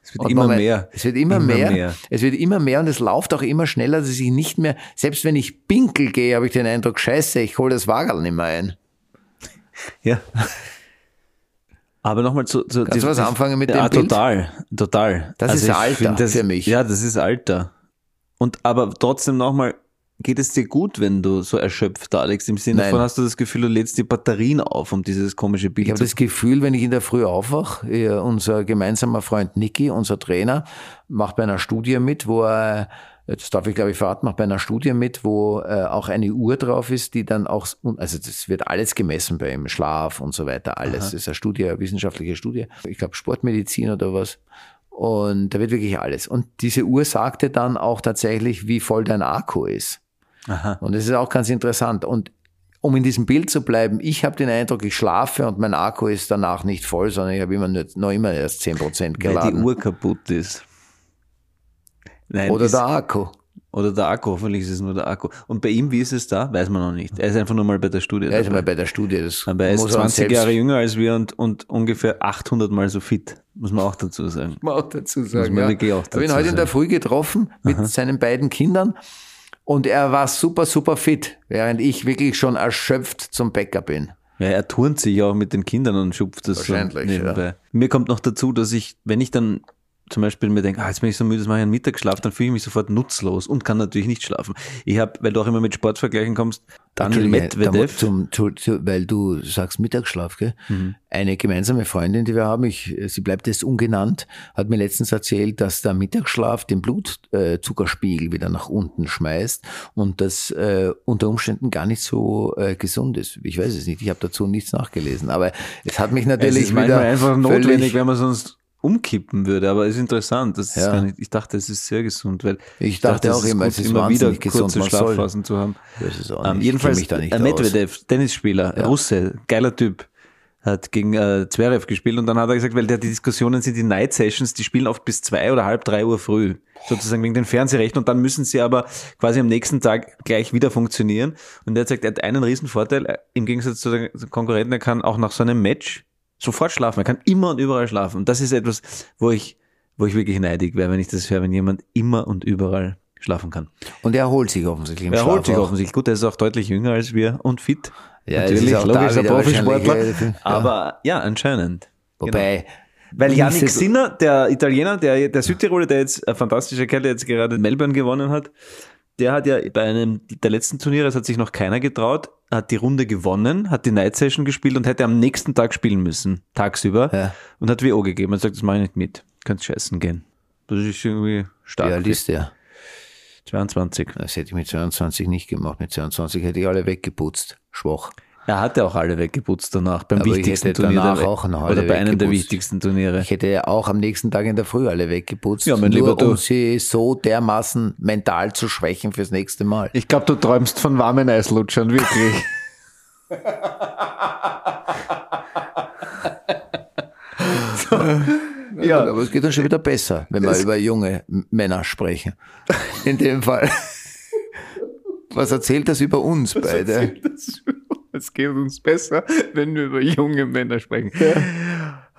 Es wird immer man, mehr. Es wird immer, immer mehr. mehr. Es wird immer mehr und es läuft auch immer schneller, dass ich nicht mehr, selbst wenn ich pinkel gehe, habe ich den Eindruck, scheiße, ich hole das Wagerl nicht mehr ein. Ja. Aber nochmal zu, zu Kannst was anfangen mit dem ja, Bild? total, total. Das also ist Alter das, für mich. Ja, das ist Alter. Und aber trotzdem nochmal, Geht es dir gut, wenn du so erschöpft, Alex? Im Sinne Nein. von, hast du das Gefühl, du lädst die Batterien auf, um dieses komische Bild ich zu Ich habe das Gefühl, wenn ich in der Früh aufwache, unser gemeinsamer Freund Niki, unser Trainer, macht bei einer Studie mit, wo er das darf ich glaube ich verraten, macht bei einer Studie mit, wo äh, auch eine Uhr drauf ist, die dann auch, also das wird alles gemessen bei ihm, Schlaf und so weiter, alles. Aha. Das ist eine Studie, eine wissenschaftliche Studie. Ich glaube Sportmedizin oder was. Und da wird wirklich alles. Und diese Uhr sagte dann auch tatsächlich, wie voll dein Akku ist. Aha. Und das ist auch ganz interessant. Und um in diesem Bild zu bleiben, ich habe den Eindruck, ich schlafe und mein Akku ist danach nicht voll, sondern ich habe immer nur, noch immer erst 10% geladen. Weil die Uhr kaputt ist. Nein, oder der Akku. Oder der Akku, hoffentlich ist es nur der Akku. Und bei ihm, wie ist es da? Weiß man noch nicht. Er ist einfach nur mal bei der Studie. Er ist mal bei der Studie. Das Aber er ist muss er uns 20 selbst- Jahre jünger als wir und, und ungefähr 800 Mal so fit. Muss man auch dazu sagen. Muss man auch dazu sagen. man ja. wirklich auch Ich habe ihn dazu heute in der. Früh getroffen mit seinen beiden Kindern und er war super, super fit, während ich wirklich schon erschöpft zum Bäcker bin. Ja, er turnt sich auch mit den Kindern und schupft das so Wahrscheinlich, nebenbei. Mir kommt noch dazu, dass ich, wenn ich dann zum Beispiel mir denke, ah, jetzt bin ich so müde, jetzt mache ich einen Mittagsschlaf, dann fühle ich mich sofort nutzlos und kann natürlich nicht schlafen. Ich habe, weil du auch immer mit Sportvergleichen kommst, Daniel Medvedev. Zum, zu, zu, weil du sagst Mittagsschlaf, gell? Mhm. Eine gemeinsame Freundin, die wir haben, ich, sie bleibt jetzt ungenannt, hat mir letztens erzählt, dass der Mittagsschlaf den Blutzuckerspiegel wieder nach unten schmeißt und das äh, unter Umständen gar nicht so äh, gesund ist. Ich weiß es nicht, ich habe dazu nichts nachgelesen, aber es hat mich Es natürlich ist manchmal wieder einfach notwendig, wenn man sonst umkippen würde, aber es ist interessant. Das ist Ja. gar nicht, ich dachte, es ist sehr gesund, weil Ich dachte auch es ist immer, es ist immer wieder gesund, kurze. Schlafphasen zu haben. Ich weiß es auch Ähm, nicht. Ich jedenfalls, mich da nicht. Medvedev, Tennisspieler, Russe, geiler Typ, hat gegen äh, Zverev gespielt und dann hat er gesagt, weil der, die Diskussionen sind die Night Sessions, die spielen oft bis zwei oder halb drei Uhr früh, sozusagen wegen den Fernsehrechten und dann müssen sie aber quasi am nächsten Tag gleich wieder funktionieren und der hat gesagt, er hat einen riesen Vorteil, äh, im Gegensatz zu den Konkurrenten, er kann auch nach so einem Match sofort schlafen, er kann immer und überall schlafen und das ist etwas, wo ich, wo ich wirklich neidig wäre, wenn ich das höre, wenn jemand immer und überall schlafen kann. Und er erholt sich offensichtlich im Er Schlaf holt sich auch. offensichtlich gut, er ist auch deutlich jünger als wir und fit. Ja, Natürlich, ist auch da logisch, ein wieder Profisportler. ja. Aber ja, anscheinend. Wobei, Weil Yannick Nichtsdestot- Sinner, der Italiener, der, der Südtiroler, der jetzt, ein fantastischer Kerl, der jetzt gerade Melbourne gewonnen hat, der hat ja bei einem der letzten Turniere, es hat sich noch keiner getraut, hat die Runde gewonnen, hat die Night Session gespielt und hätte am nächsten Tag spielen müssen, tagsüber, Ja. und hat WO gegeben und sagt, das mache ich nicht mit, könnt scheißen gehen. Das ist irgendwie stark. wie alt ist der? 22. Das hätte ich mit 22 nicht gemacht. Mit 22 hätte ich alle weggeputzt. Schwach. Er hatte auch alle weggeputzt danach, beim Aber ich wichtigsten Turnier. danach auch noch alle oder bei einem der wichtigsten Turniere. Ich hätte ja auch am nächsten Tag in der Früh alle weggeputzt. Ja, mein nur lieber du. um sie so dermaßen mental zu schwächen fürs nächste Mal. Ich glaube, du träumst von warmen Eislutschern, wirklich. Ja. Aber es geht dann schon wieder besser, wenn wir über junge Männer sprechen. In dem Fall. Was erzählt das über uns beide? Es geht uns besser, wenn wir über junge Männer sprechen.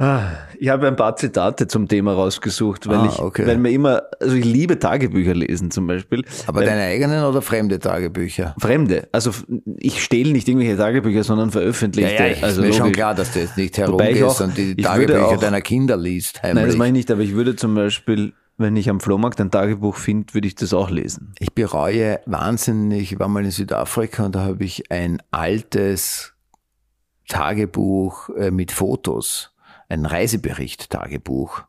Ah, Ich habe ein paar Zitate zum Thema rausgesucht, weil Ah, ich, okay. weil mir immer, also ich liebe Tagebücher lesen zum Beispiel. Aber weil, deine eigenen oder fremde Tagebücher? Fremde, also ich stehle nicht irgendwelche Tagebücher, sondern veröffentlichte. Ja, ja, ich, also ist mir schon logisch. klar, dass du jetzt nicht herumgehst auch- und die Tagebücher auch- deiner Kinder liest. Heimlich. Nein, das mache ich nicht, aber ich würde zum Beispiel, wenn ich am Flohmarkt ein Tagebuch finde, würde ich das auch lesen. Ich bereue wahnsinnig, ich war mal in Südafrika und da habe ich ein altes Tagebuch äh, mit Fotos, ein Reisebericht-Tagebuch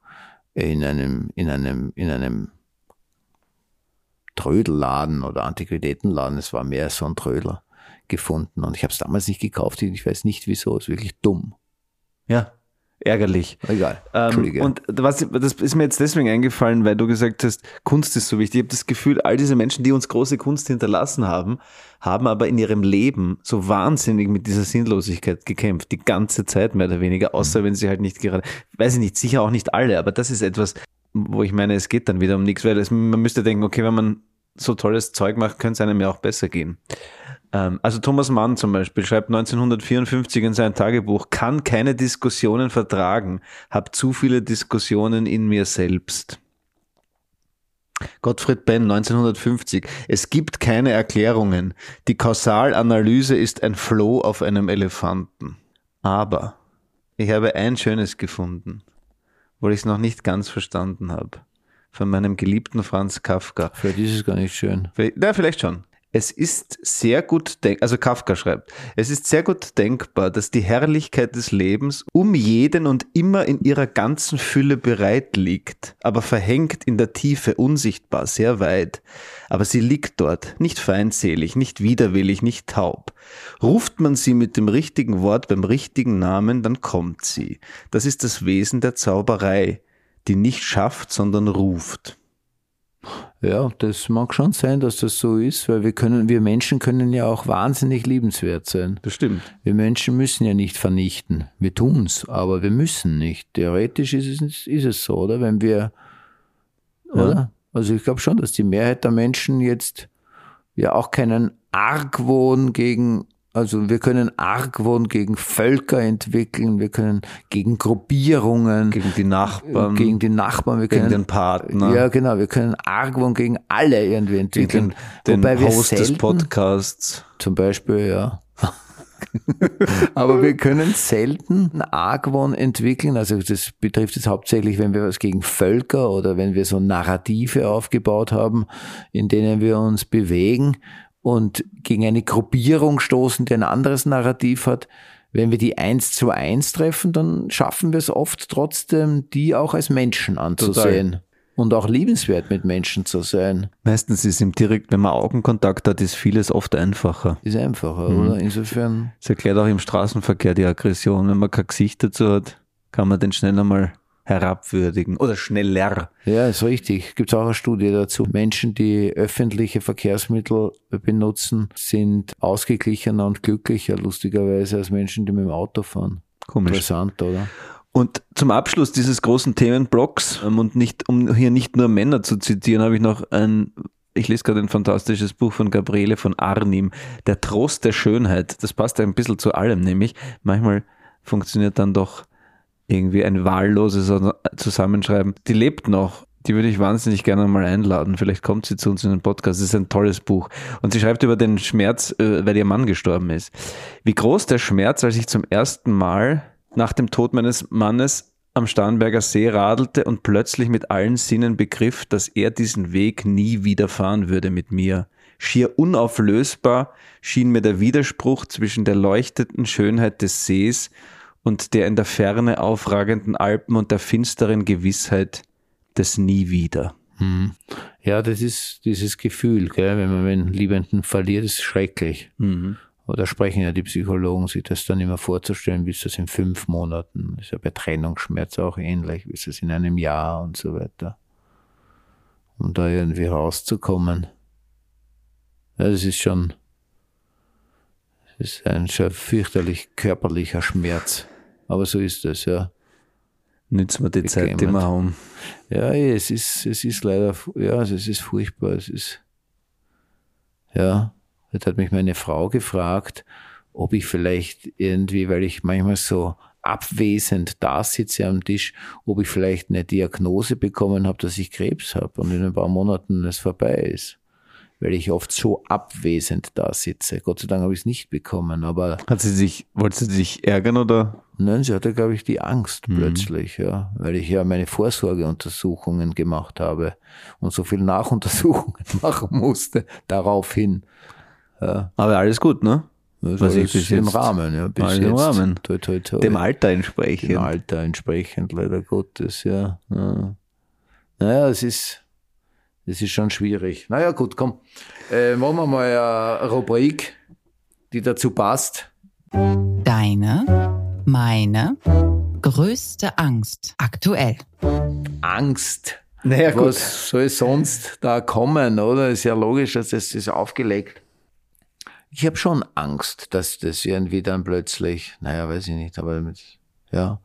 in einem, in einem, in einem Trödelladen oder Antiquitätenladen, es war mehr so ein Trödler, gefunden. Und ich habe es damals nicht gekauft, ich weiß nicht wieso, es ist wirklich dumm. Ja, ärgerlich. Egal, Ähm, und was, das ist mir jetzt deswegen eingefallen, weil du gesagt hast, Kunst ist so wichtig. Ich habe das Gefühl, all diese Menschen, die uns große Kunst hinterlassen haben, haben aber in ihrem Leben so wahnsinnig mit dieser Sinnlosigkeit gekämpft. Die ganze Zeit mehr oder weniger, außer wenn sie halt nicht gerade, weiß ich nicht, sicher auch nicht alle, aber das ist etwas, wo ich meine, es geht dann wieder um nichts, weil es, man müsste denken, okay, wenn man so tolles Zeug macht, könnte es einem ja auch besser gehen. Ähm, Also Thomas Mann zum Beispiel schreibt 1954 in sein Tagebuch, kann keine Diskussionen vertragen, hab zu viele Diskussionen in mir selbst. Gottfried Benn 1950, es gibt keine Erklärungen. Die Kausalanalyse ist ein Floh auf einem Elefanten. Aber ich habe ein schönes gefunden, wo ich es noch nicht ganz verstanden habe. Von meinem geliebten Franz Kafka. Vielleicht ist es gar nicht schön. Vielleicht- Na, vielleicht schon. Es ist sehr gut denk, also Kafka schreibt, es ist sehr gut denkbar, dass die Herrlichkeit des Lebens um jeden und immer in ihrer ganzen Fülle bereit liegt, aber verhängt in der Tiefe unsichtbar, sehr weit. Aber sie liegt dort, nicht feindselig, nicht widerwillig, nicht taub. Ruft man sie mit dem richtigen Wort beim richtigen Namen, dann kommt sie. Das ist das Wesen der Zauberei, die nicht schafft, sondern ruft. Ja, das mag schon sein, dass das so ist, weil wir können, wir Menschen können ja auch wahnsinnig liebenswert sein. Bestimmt. Wir Menschen müssen ja nicht vernichten. Wir tun's, aber wir müssen nicht. Theoretisch ist es, ist es so, oder? Wenn wir, oder? Also ich glaube schon, dass die Mehrheit der Menschen jetzt ja auch keinen Argwohn gegen, also wir können Argwohn gegen Völker entwickeln, wir können gegen Gruppierungen, Gegen die Nachbarn, gegen die Nachbarn, wir gegen können den Partner, ja genau, wir können Argwohn gegen alle irgendwie gegen entwickeln. den, den Wobei wir Host des selten- Podcasts. Zum Beispiel, ja. Aber wir können selten einen Argwohn entwickeln. Also das betrifft es hauptsächlich, wenn wir was gegen Völker oder wenn wir so Narrative aufgebaut haben, in denen wir uns bewegen und gegen eine Gruppierung stoßen, die ein anderes Narrativ hat. Wenn wir die eins zu eins treffen, dann schaffen wir es oft trotzdem, die auch als Menschen anzusehen. Und auch liebenswert mit Menschen zu sein. Meistens ist im direkt, wenn man Augenkontakt hat, ist vieles oft einfacher. Ist einfacher, Mhm. oder? Insofern Das erklärt auch im Straßenverkehr die Aggression. Wenn man kein Gesicht dazu hat, kann man den schnell einmal herabwürdigen oder schneller. Ja, ist richtig. Gibt es auch eine Studie dazu. Menschen, die öffentliche Verkehrsmittel benutzen, sind ausgeglichener und glücklicher, lustigerweise, als Menschen, die mit dem Auto fahren. Komisch. Interessant, oder? Und zum Abschluss dieses großen Themenblocks ähm, und nicht, um hier nicht nur Männer zu zitieren, habe ich noch ein, ich lese gerade ein fantastisches Buch von Gabriele von Arnim, Der Trost der Schönheit. Das passt ein bisschen zu allem, nämlich manchmal funktioniert dann doch irgendwie ein wahlloses Zusammenschreiben. Die lebt noch. Die würde ich wahnsinnig gerne mal einladen. Vielleicht kommt sie zu uns in den Podcast. Das ist ein tolles Buch. Und sie schreibt über den Schmerz, äh, weil ihr Mann gestorben ist. Wie groß der Schmerz, als ich zum ersten Mal nach dem Tod meines Mannes am Starnberger See radelte und plötzlich mit allen Sinnen begriff, dass er diesen Weg nie wieder fahren würde mit mir. Schier unauflösbar schien mir der Widerspruch zwischen der leuchtenden Schönheit des Sees und der in der Ferne aufragenden Alpen und der finsteren Gewissheit des Nie wieder. Hm. Ja, das ist dieses Gefühl, gell? wenn man einen Liebenden verliert, ist schrecklich. Oder sprechen ja die Psychologen, sich das dann immer vorzustellen, wie ist das in fünf Monaten? Ist ja bei Trennungsschmerz auch ähnlich, wie ist das in einem Jahr und so weiter. Um da irgendwie rauszukommen. Ja, das ist schon, ist ein schon fürchterlich körperlicher Schmerz. Aber so ist das, ja. Nützen wir die Zeit, die Bekämmend. wir haben. Ja, es ist, es ist leider, ja, es ist furchtbar. Es ist, ja, jetzt hat mich meine Frau gefragt, ob ich vielleicht irgendwie, weil ich manchmal so abwesend da sitze am Tisch, ob ich vielleicht eine Diagnose bekommen habe, dass ich Krebs habe und in ein paar Monaten es vorbei ist. Weil ich oft so abwesend da sitze. Gott sei Dank habe ich es nicht bekommen, aber Hat sie sich, wollte sie sich ärgern oder? Nein, sie hatte, glaube ich, die Angst plötzlich, ja, weil ich ja meine Vorsorgeuntersuchungen gemacht habe und so viel Nachuntersuchungen machen musste daraufhin. Aber alles gut, ne? Das Was ich bis im jetzt- Rahmen, ja, bis Alles jetzt. im Rahmen. Toi, toi, toi. Dem Alter Dem entsprechend. Alter entsprechend, leider Gottes, ja. ja. Naja, es ist, es ist schon schwierig. Naja, gut, komm. Äh, machen wir mal eine Rubrik, die dazu passt. Deine, meine größte Angst aktuell. Angst. Naja, gut. Was soll sonst da kommen, oder? Ist ja logisch, dass das ist aufgelegt. Ich habe schon Angst, dass das irgendwie dann plötzlich, naja, weiß ich nicht, aber mit, ja,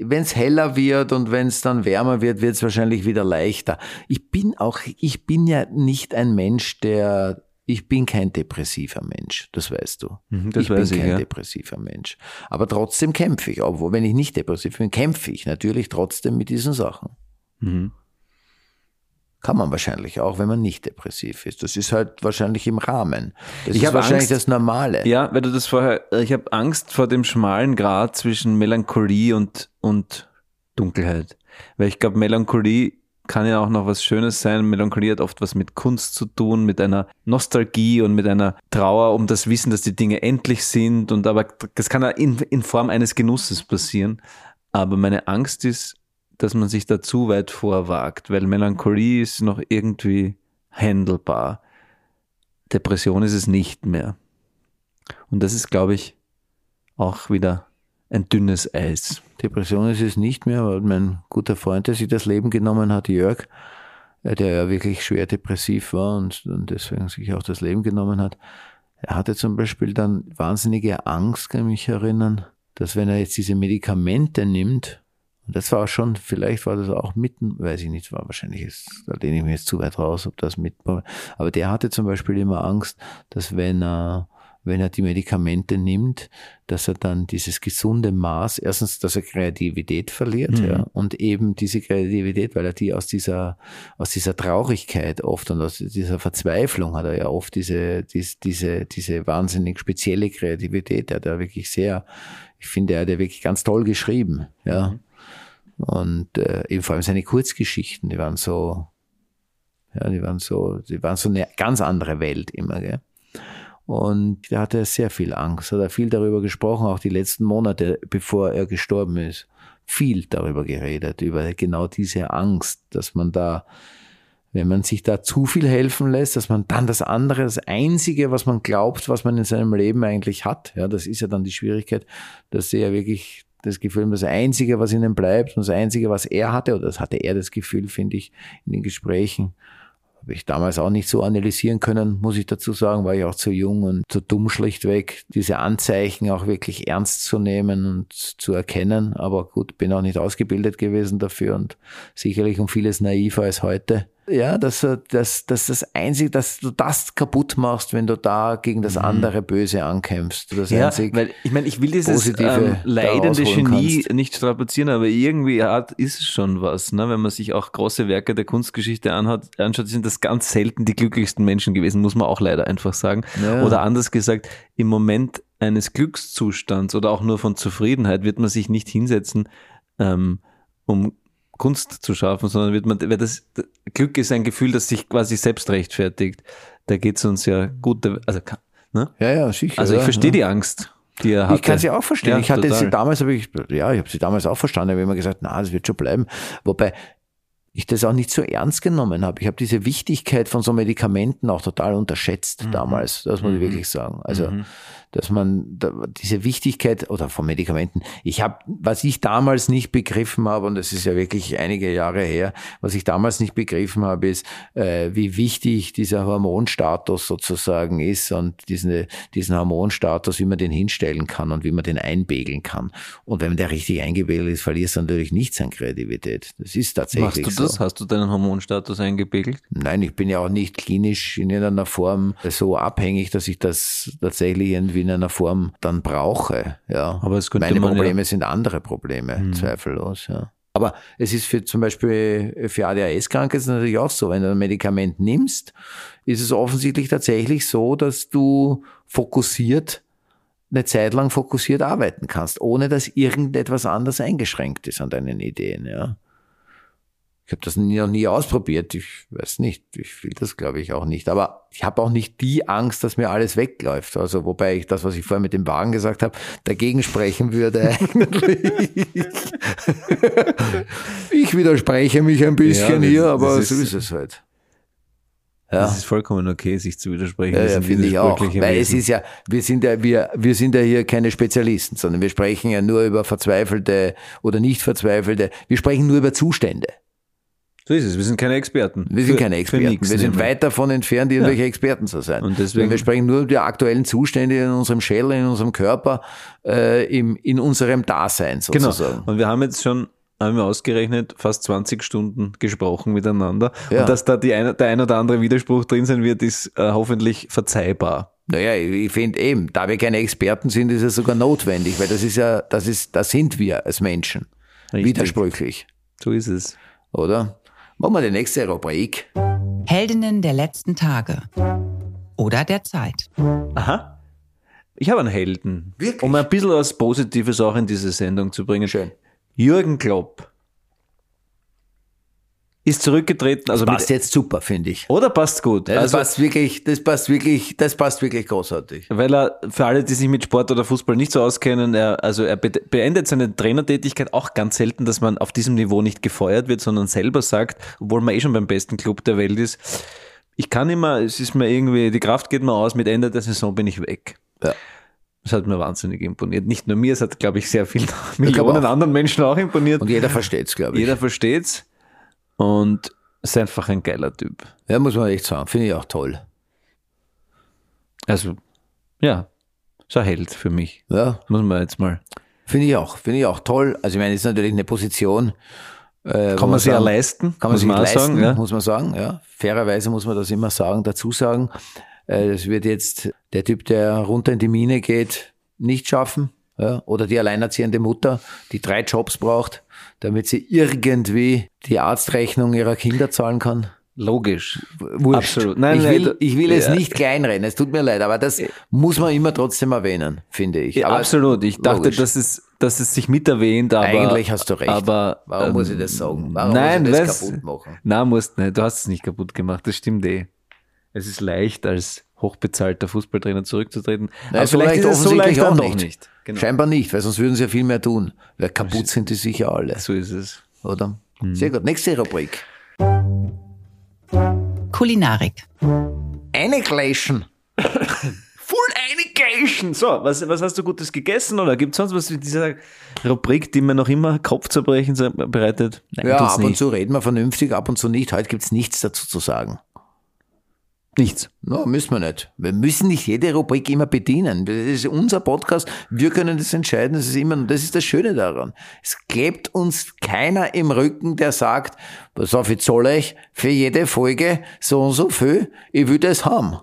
wenn es heller wird und wenn es dann wärmer wird, wird es wahrscheinlich wieder leichter. Ich bin auch, ich bin ja nicht ein Mensch, der, ich bin kein depressiver Mensch, das weißt du. Mhm, das ich weiß bin ich, kein ja. depressiver Mensch. Aber trotzdem kämpfe ich, obwohl, wenn ich nicht depressiv bin, kämpfe ich natürlich trotzdem mit diesen Sachen. Mhm. Kann man wahrscheinlich auch, wenn man nicht depressiv ist. Das ist halt wahrscheinlich im Rahmen. Das Ich ist wahrscheinlich Angst- das Normale. Ja, weil du das vorher, ich habe Angst vor dem schmalen Grad zwischen Melancholie und, und Dunkelheit. Weil ich glaube, Melancholie kann ja auch noch was Schönes sein. Melancholie hat oft was mit Kunst zu tun, mit einer Nostalgie und mit einer Trauer um das Wissen, dass die Dinge endlich sind. Und aber das kann ja in, in Form eines Genusses passieren. Aber meine Angst ist, dass man sich da zu weit vorwagt, weil Melancholie ist noch irgendwie handelbar. Depression ist es nicht mehr. Und das ist, glaube ich, auch wieder ein dünnes Eis. Depression ist es nicht mehr, aber mein guter Freund, der sich das Leben genommen hat, Jörg, äh, der ja wirklich schwer depressiv war und, und deswegen sich auch das Leben genommen hat, er hatte zum Beispiel dann wahnsinnige Angst, kann ich mich erinnern, dass wenn er jetzt diese Medikamente nimmt, Und das war schon, vielleicht war das auch mitten, weiß ich nicht, war wahrscheinlich, ist, da lehne ich mich jetzt zu weit raus, ob das mit, aber der hatte zum Beispiel immer Angst, dass wenn er, wenn er die Medikamente nimmt, dass er dann dieses gesunde Maß, erstens, dass er Kreativität verliert, Mhm. ja, und eben diese Kreativität, weil er die aus dieser, aus dieser Traurigkeit oft und aus dieser Verzweiflung hat er ja oft diese, diese, diese, diese wahnsinnig spezielle Kreativität, der hat er wirklich sehr, ich finde, er hat ja wirklich ganz toll geschrieben, ja. Und äh, eben vor allem seine Kurzgeschichten, die waren so, ja, die waren so, die waren so eine ganz andere Welt immer, gell. Und da hatte er sehr viel Angst, hat er viel darüber gesprochen, auch die letzten Monate, bevor er gestorben ist. Viel darüber geredet, über genau diese Angst, dass man da, wenn man sich da zu viel helfen lässt, dass man dann das andere, das Einzige, was man glaubt, was man in seinem Leben eigentlich hat, ja, das ist ja dann die Schwierigkeit, dass sie ja wirklich das Gefühl, das Einzige, was ihnen bleibt und das Einzige, was er hatte, oder das hatte er das Gefühl, finde ich, in den Gesprächen, habe ich damals auch nicht so analysieren können, muss ich dazu sagen, war ich auch zu jung und zu dumm schlichtweg, diese Anzeichen auch wirklich ernst zu nehmen und zu erkennen. Aber gut, bin auch nicht ausgebildet gewesen dafür und sicherlich um vieles naiver als heute. Ja, dass, äh, dass, dass das Einzige, dass du das kaputt machst, wenn du da gegen das andere Böse ankämpfst. Das Mhm. Ja, Einzige, weil ich meine, ich will dieses ähm, leidende Genie kannst. nicht strapazieren, aber irgendwie hat, ist es schon was. Ne? Wenn man sich auch große Werke der Kunstgeschichte anhat, anschaut, sind das ganz selten die glücklichsten Menschen gewesen, muss man auch leider einfach sagen. Ja. Oder anders gesagt, im Moment eines Glückszustands oder auch nur von Zufriedenheit wird man sich nicht hinsetzen, ähm, um Kunst zu schaffen, sondern wird man, weil das Glück ist ein Gefühl, das sich quasi selbst rechtfertigt. Da geht es uns ja gute, also, ne? ja, ja, sicher. Also ich ja, verstehe ja. die Angst, die er hatte. Ich kann sie auch verstehen. Ja, ich hatte total. sie damals, habe ich, ja, ich habe sie damals auch verstanden, habe immer gesagt, na, das wird schon bleiben. Wobei ich das auch nicht so ernst genommen habe. Ich habe diese Wichtigkeit von so Medikamenten auch total unterschätzt damals. Das muss ich wirklich sagen. Also, dass man da, diese Wichtigkeit oder von Medikamenten. Ich habe, was ich damals nicht begriffen habe, und das ist ja wirklich einige Jahre her, was ich damals nicht begriffen habe, ist, äh, wie wichtig dieser Hormonstatus sozusagen ist und diesen, diesen Hormonstatus, wie man den hinstellen kann und wie man den einbegeln kann. Und wenn der richtig eingebegelt ist, verlierst du natürlich nichts an Kreativität. Das ist tatsächlich so. Das? Hast du deinen Hormonstatus eingebegelt? Nein, ich bin ja auch nicht klinisch in irgendeiner Form so abhängig, dass ich das tatsächlich irgendwie in einer Form dann brauche. Ja. Aber es könnte Meine man ja- Probleme sind andere Probleme, zweifellos. Ja. Aber es ist für zum Beispiel für ADHS-Kranke ist natürlich auch so, wenn du ein Medikament nimmst, ist es offensichtlich tatsächlich so, dass du fokussiert eine Zeit lang fokussiert arbeiten kannst, ohne dass irgendetwas anders eingeschränkt ist an deinen Ideen. Ja. Ich habe das nie, noch nie ausprobiert. Ich weiß nicht. Ich will das, glaube ich, auch nicht. Aber ich habe auch nicht die Angst, dass mir alles wegläuft. Also wobei ich das, was ich vorher mit dem Wagen gesagt habe, dagegen sprechen würde eigentlich. ich widerspreche mich ein bisschen Ja, hier, aber ist- so ist es halt. Ja. Das ist vollkommen okay, sich zu widersprechen. Ja, ja finde ich auch. Weil es Wesen. ist ja, wir sind ja, wir, wir sind ja hier keine Spezialisten, sondern wir sprechen ja nur über verzweifelte oder nicht verzweifelte. Wir sprechen nur über Zustände. So ist es. Wir sind keine Experten. Wir sind Für- keine Experten. wir sind weit davon entfernt, irgendwelche Experten zu sein. Und deswegen- wir sprechen nur über die aktuellen Zustände in unserem Schädel, in unserem Körper, äh, im, in unserem Dasein Genau. sozusagen. Und wir haben jetzt schon, haben wir ausgerechnet, fast 20 Stunden gesprochen miteinander. Ja. Und dass da die eine, der ein oder andere Widerspruch drin sein wird, ist äh, hoffentlich verzeihbar. Naja, ich, ich finde eben, da wir keine Experten sind, ist es sogar notwendig, weil das ist ja, das ist, das sind wir als Menschen. Richtig. Widersprüchlich, So ist es. oder? Machen wir die nächste Rubrik. Heldinnen der letzten Tage oder der Zeit. Aha. Ich habe einen Helden. Wirklich? Um ein bisschen was Positives auch in diese Sendung zu bringen. Schön. Jürgen Klopp ist zurückgetreten. Also Passt mit, jetzt super, finde ich. oder passt gut. Ja, das also, passt wirklich, das passt wirklich, das passt wirklich großartig. weil er, für alle, die sich mit Sport oder Fußball nicht so auskennen, er, also er be- beendet seine Trainertätigkeit auch ganz selten, dass man auf diesem Niveau nicht gefeuert wird, sondern selber sagt, obwohl man eh schon beim besten Club der Welt ist, ich kann immer, es ist mir irgendwie, die Kraft geht mir aus, mit Ende der Saison bin ich weg. Ja. Das hat mir wahnsinnig imponiert. Nicht nur mir, es hat, glaube ich, sehr vielen Millionen anderen Menschen auch imponiert. Und jeder versteht's, glaube ich. Jeder versteht's und ist einfach ein geiler Typ. Ja, muss man echt sagen. Finde ich auch toll. Also, ja, so ein Held für mich. Ja. Muss man jetzt mal. Finde ich auch, finde ich auch toll. Also ich meine, ist natürlich eine Position. Äh, Kann man sich ja leisten, Kann man sich leisten, sagen, ja. muss man sagen. Ja. Fairerweise muss man das immer sagen, dazu sagen. Äh, Das wird jetzt der Typ, der runter in die Mine geht, nicht schaffen. Ja. Oder die alleinerziehende Mutter, die drei Jobs braucht, damit sie irgendwie die Arztrechnung ihrer Kinder zahlen kann. Logisch. Wurscht. Absolut. Nein, ich nein, will, ich will es ja. nicht kleinreden, es tut mir leid, aber das muss man immer trotzdem erwähnen, finde ich. Ja, aber absolut. Ich dachte, logisch. dass es, dass es sich mit erwähnt, aber. Eigentlich hast du recht. Aber, Warum ähm, muss ich das sagen? Warum nein, muss ich das kaputt machen? Nein, musst nicht. Du hast es nicht kaputt gemacht. Das stimmt eh. Es ist leicht, als hochbezahlter Fußballtrainer zurückzutreten. Na, aber vielleicht leicht ist es so leicht auch nicht. nicht. Genau. Scheinbar nicht, weil sonst würden sie ja viel mehr tun. Weil kaputt sind die sicher alle, So ist es. oder? Hm. Sehr gut. Nächste Rubrik. Kulinarik. Annihilation. Full Einigation. So, was, was hast du Gutes gegessen oder gibt es sonst was in dieser Rubrik, die mir noch immer Kopfzerbrechen bereitet? Nein, Ja, ab und nicht. zu reden wir vernünftig, ab und zu nicht. Heute gibt's nichts dazu zu sagen. Nichts. No, müssen wir nicht. Wir müssen nicht jede Rubrik immer bedienen. Das ist unser Podcast. Wir können das entscheiden. Das ist immer, das ist das Schöne daran. Es klebt uns keiner im Rücken, der sagt, pass auf, ich zahle euch für jede Folge so und so viel. Ich will das haben.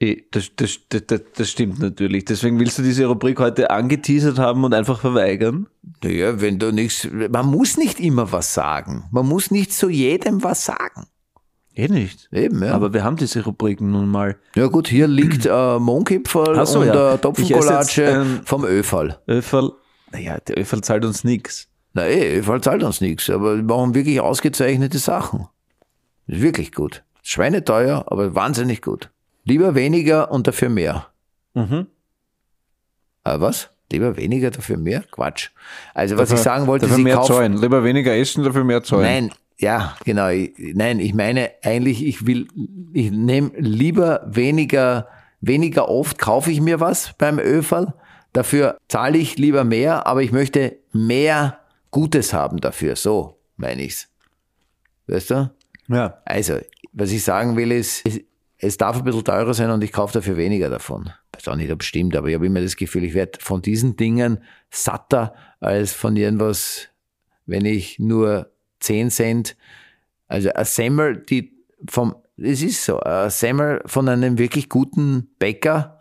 Eh, Das, das, das, das, das stimmt natürlich. Deswegen willst du diese Rubrik heute angeteasert haben und einfach verweigern? Naja, wenn du nichts, man muss nicht immer was sagen. Man muss nicht zu jedem was sagen. Eh nicht. Eben, ja. Aber wir haben diese Rubriken nun mal. ja gut, hier liegt äh, Mohnkipferl so, und ja. äh, jetzt, ähm, vom Öfall. Öferl, naja, der Öferl zahlt uns nichts. Na eh, Öfall zahlt uns nichts, aber wir machen wirklich ausgezeichnete Sachen. Ist wirklich gut. Schweineteuer, aber wahnsinnig gut. Lieber weniger und dafür mehr. Mhm. Äh, was? Lieber weniger, dafür mehr? Quatsch. Also was ich sagen wollte, dafür sie mehr kaufen, zahlen. Lieber weniger essen, dafür mehr zahlen. Nein, ja, genau. Nein, ich meine eigentlich, ich will, ich nehme lieber weniger, weniger oft kaufe ich mir was beim Öferl. Dafür zahle ich lieber mehr, aber ich möchte mehr Gutes haben dafür. So meine ich's. Weißt du? Ja. Also, was ich sagen will ist, es, es darf ein bisschen teurer sein und ich kaufe dafür weniger davon. Ich weiß auch nicht, ob es stimmt, aber ich habe immer das Gefühl, ich werde von diesen Dingen satter als von irgendwas, wenn ich nur 10 Cent, also ein Semmel, die vom, es ist so, ein Semmel von einem wirklich guten Bäcker,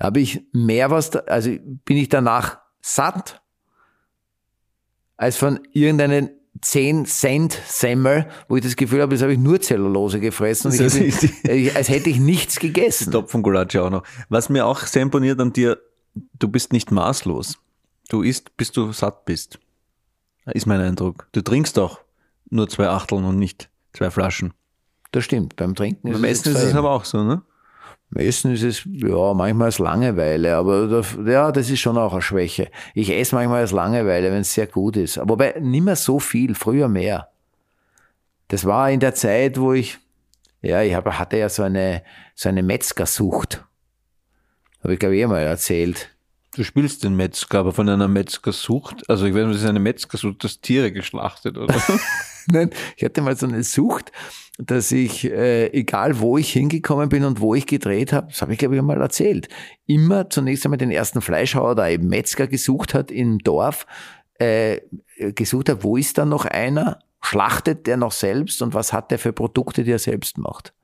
habe ich mehr was, also bin ich danach satt, als von irgendeinen 10 Cent Semmel, wo ich das Gefühl habe, das habe ich nur Zellulose gefressen und Das ich bin, als hätte ich nichts gegessen. Topfengulatsche auch noch. Was mir auch sehr imponiert an dir, du bist nicht maßlos. Du isst, bis du satt bist. Ist mein Eindruck. Du trinkst auch nur zwei Achteln und nicht zwei Flaschen. Das stimmt, beim Trinken ist Beim es Essen ist es aber auch so, ne? Beim Essen ist es, ja, manchmal als Langeweile, aber das, ja, das ist schon auch eine Schwäche. Ich esse manchmal als Langeweile, wenn es sehr gut ist. Aber bei, nicht mehr so viel, früher mehr. Das war in der Zeit, wo ich, ja, ich hatte ja so eine, so eine Metzgersucht. Habe ich, glaube ich, eh mal erzählt. Du spielst den Metzger, aber von einer Metzgersucht, also ich weiß nicht, das ist eine Metzgersucht, das Tiere geschlachtet, oder? Nein, ich hatte mal so eine Sucht, dass ich, äh, egal wo ich hingekommen bin und wo ich gedreht habe, das habe ich glaube ich mal erzählt, immer zunächst einmal den ersten Fleischhauer, der eben Metzger gesucht hat im Dorf, äh, gesucht hat, wo ist dann noch einer, schlachtet der noch selbst und was hat der für Produkte, die er selbst macht.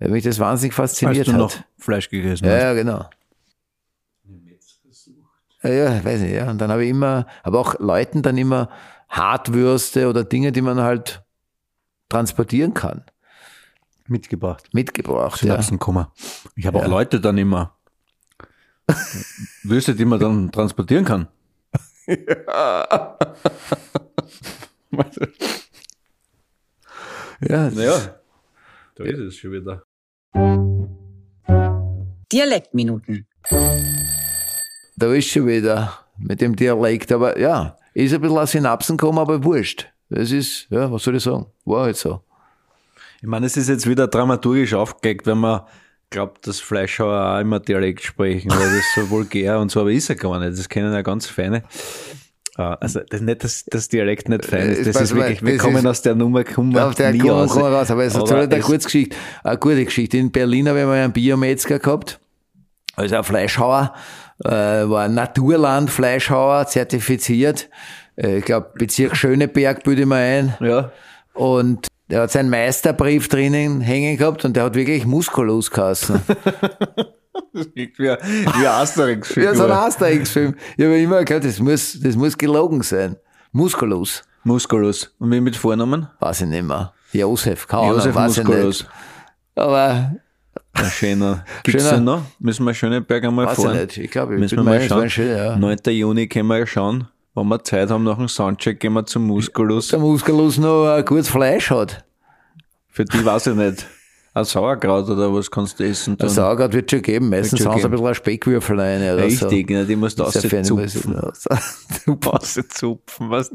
Weil mich das wahnsinnig Als fasziniert du hat. noch Fleisch gegessen Ja, ja, genau. Ja, ja, weiß nicht, ja. Und dann habe ich immer, aber auch Leuten dann immer Hartwürste oder Dinge, die man halt transportieren kann, Mitgebracht. mitgebracht. Ja. Synapsenkummer. Ich habe auch Ja. Leute dann immer Würste, die man dann transportieren kann. Ja, Naja, da ist es schon wieder. Dialektminuten. Da ist schon wieder mit dem Dialekt, aber ja, ist ein bisschen aus Synapsen gekommen, aber wurscht. Es ist, ja, was soll ich sagen? War halt so. Ich meine, es ist jetzt wieder dramaturgisch aufgegeckt, wenn man glaubt, dass Fleischhauer auch immer Dialekt sprechen, weil das so vulgär und so, aber ist er gar nicht. Das kennen ja ganz feine. Äh, Also das, nicht, dass das Dialekt nicht fein ist, Äh, das pass ist wirklich, wir das kommen ist- aus der Nummer kommen Auf der nie raus. kommen raus. Aber es soll eine es- Kurzgeschichte, eine gute Geschichte. In Berlin habe ich mal einen Biometzger gehabt, also ein Fleischhauer. Äh, war ein Naturland-Fleischhauer, zertifiziert. Äh, ich glaube, Bezirk Schöneberg bilde ich mir ein. Ja. Und der hat seinen Meisterbrief drinnen hängen gehabt und der hat wirklich Musculus geheißen. Das klingt wie, wie ein Asterix-Figur. ja, so ein Asterix-Film. Ich habe immer gehört, das muss, das muss gelogen sein. Musculus. Musculus. Und wie mit Vornamen? Weiß ich nicht mehr. Josef, keine Ahnung, Josef weiß ich Musculus. nicht. Aber, Ein schöner. Gibt's Schöner. den noch? Müssen wir Schöneberg einmal weiß ich fahren? nicht. Ich glaube, ich Müssen bin wir mal schauen. ein schön, ja. 9. Juni können wir ja schauen. Wenn wir Zeit haben nach dem Soundcheck, gehen wir zum Musculus. Der Musculus noch ein gutes Fleisch hat. Für die weiß ich nicht. Ein Sauerkraut oder was kannst du essen? Ein tun? Sauerkraut wird schon geben. Meistens haben sie ein bisschen ein Speckwürfel rein oder Richtig, so. ne, die musst du auszupfen. fein, Auszupfen, was?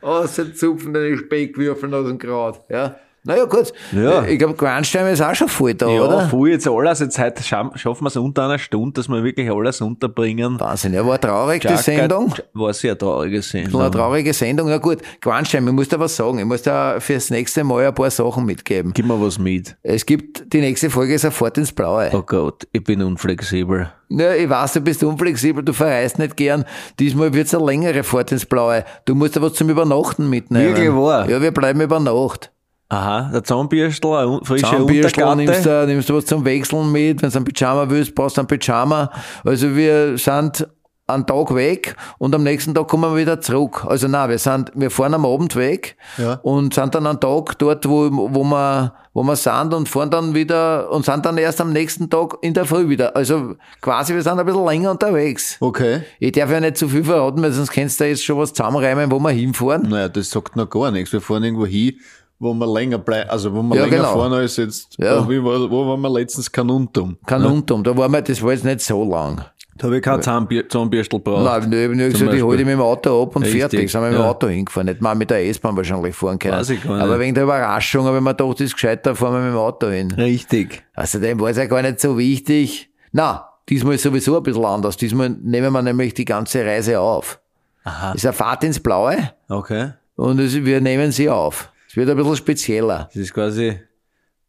Auszupfen deine Speckwürfel aus dem Kraut. Ja. Naja, gut. Ja. Ich glaube, Quanstein ist auch schon voll da, Ja, oder? voll jetzt alles. Jetzt heute scha- schaffen wir es unter einer Stunde, dass wir wirklich alles unterbringen. Wahnsinn. Ja, war traurig, die Jack- Sendung. War sehr traurige War eine Sendung. traurige Sendung. Na gut, Quanstein, ich muss da was sagen. Ich muss da fürs nächste Mal ein paar Sachen mitgeben. Gib mir was mit. Es gibt, die nächste Folge ist sofort ins Blaue. Oh Gott, ich bin unflexibel. Ja, ich weiß, du bist unflexibel, du verreist nicht gern. Diesmal wird's eine längere Fahrt ins Blaue. Du musst da was zum Übernachten mitnehmen. Wirklich wahr? Ja, wir bleiben über Nacht. Aha, der Zahnbürstel, eine un- frische Zahnbürstel, nimmst du, nimmst du was zum Wechseln mit. Wenn du ein Pyjama willst, brauchst du ein Pyjama. Also wir sind einen Tag weg und am nächsten Tag kommen wir wieder zurück. Also nein, wir sind, wir fahren am Abend weg Ja. und sind dann einen Tag dort, wo, wo wir, wo wir sind und fahren dann wieder und sind dann erst am nächsten Tag in der Früh wieder. Also quasi, wir sind ein bisschen länger unterwegs. Okay. Ich darf ja nicht zu viel verraten, weil sonst kannst du da jetzt schon was zusammenreimen, wo wir hinfahren. Naja, das sagt noch gar nichts. Wir fahren irgendwo hin, wo wir länger bleiben, also wo wir Ja, länger genau. fahren als jetzt, Ja. wie war, wo waren wir letztens Kanuntum? Kanuntum, da waren wir, das war jetzt nicht so lang. Da habe ich kein Zahnbür Zahnbürstel braucht. Nein, ich habe nur gesagt, ich Beispiel. hole die mit dem Auto ab und Richtig, fertig. Sind wir mit dem ja. Auto hingefahren. Nicht mal mit der S-Bahn wahrscheinlich fahren können. Weiß ich gar nicht. Aber wegen der Überraschung habe ich mir gedacht, das ist gescheiter, fahren wir mit dem Auto hin. Richtig. Außerdem war es ja gar nicht so wichtig. Na, diesmal ist sowieso ein bisschen anders. Diesmal nehmen wir nämlich die ganze Reise auf. Aha. Das ist eine Fahrt ins Blaue Okay. und es, wir nehmen sie auf. Es wird ein bisschen spezieller. Das ist quasi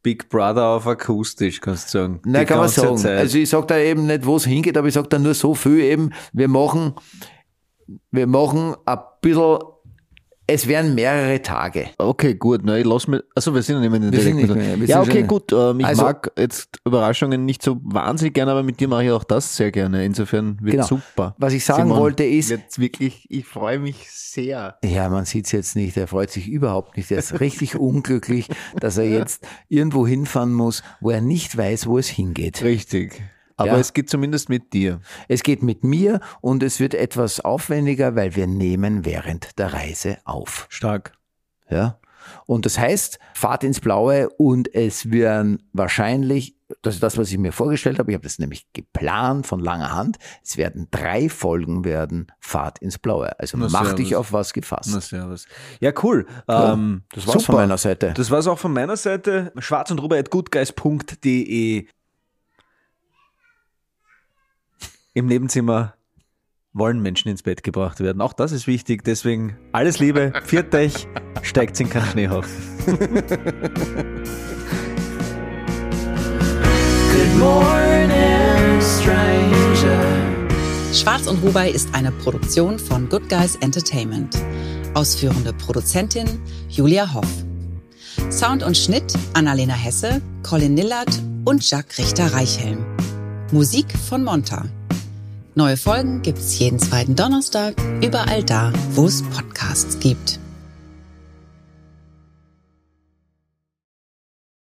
Big Brother auf akustisch, kannst du sagen. Nein, Die kann man sagen. Zeit. Also ich sag da eben nicht, wo es hingeht, aber ich sag da nur so viel eben, wir machen, wir machen ein bisschen, es werden mehrere Tage. Okay, gut, na, ich lass mir, also wir sind ja nicht mehr in den Wir sind direkten- nicht mehr, wir Ja, sind okay, schon- gut, ähm, ich Also- mag jetzt Überraschungen nicht so wahnsinnig gerne, aber mit dir mache ich auch das sehr gerne. Insofern wird Genau. super. Was ich sagen wollte ist- Wird wirklich, ich freue mich sehr. Ja, man sieht's jetzt nicht, er freut sich überhaupt nicht. Er ist richtig unglücklich, dass er jetzt irgendwo hinfahren muss, wo er nicht weiß, wo es hingeht. Richtig. Aber Ja. es geht zumindest mit dir. Es geht mit mir und es wird etwas aufwendiger, weil wir nehmen während der Reise auf. Stark. Ja. Und das heißt, Fahrt ins Blaue und es werden wahrscheinlich, das ist das, was ich mir vorgestellt habe, ich habe das nämlich geplant von langer Hand, es werden drei Folgen werden Fahrt ins Blaue. Also Na, mach servus. dich auf was gefasst. Na, servus. Ja, cool. Ja, ähm, das war's von meiner Seite. Das war's auch von meiner Seite. Schwarz und Robert.goodguys.de Im Nebenzimmer wollen Menschen ins Bett gebracht werden. Auch das ist wichtig. Deswegen alles Liebe, viert euch, steigt in keinen Schneehaufen. Schwarz und Rubai ist eine Produktion von Good Guys Entertainment. Ausführende Produzentin Julia Hoff. Sound und Schnitt Annalena Hesse, Colin Nillert und Jacques Richter-Reichhelm. Musik von Monta. Neue Folgen gibt's jeden zweiten Donnerstag, überall da, wo es Podcasts gibt.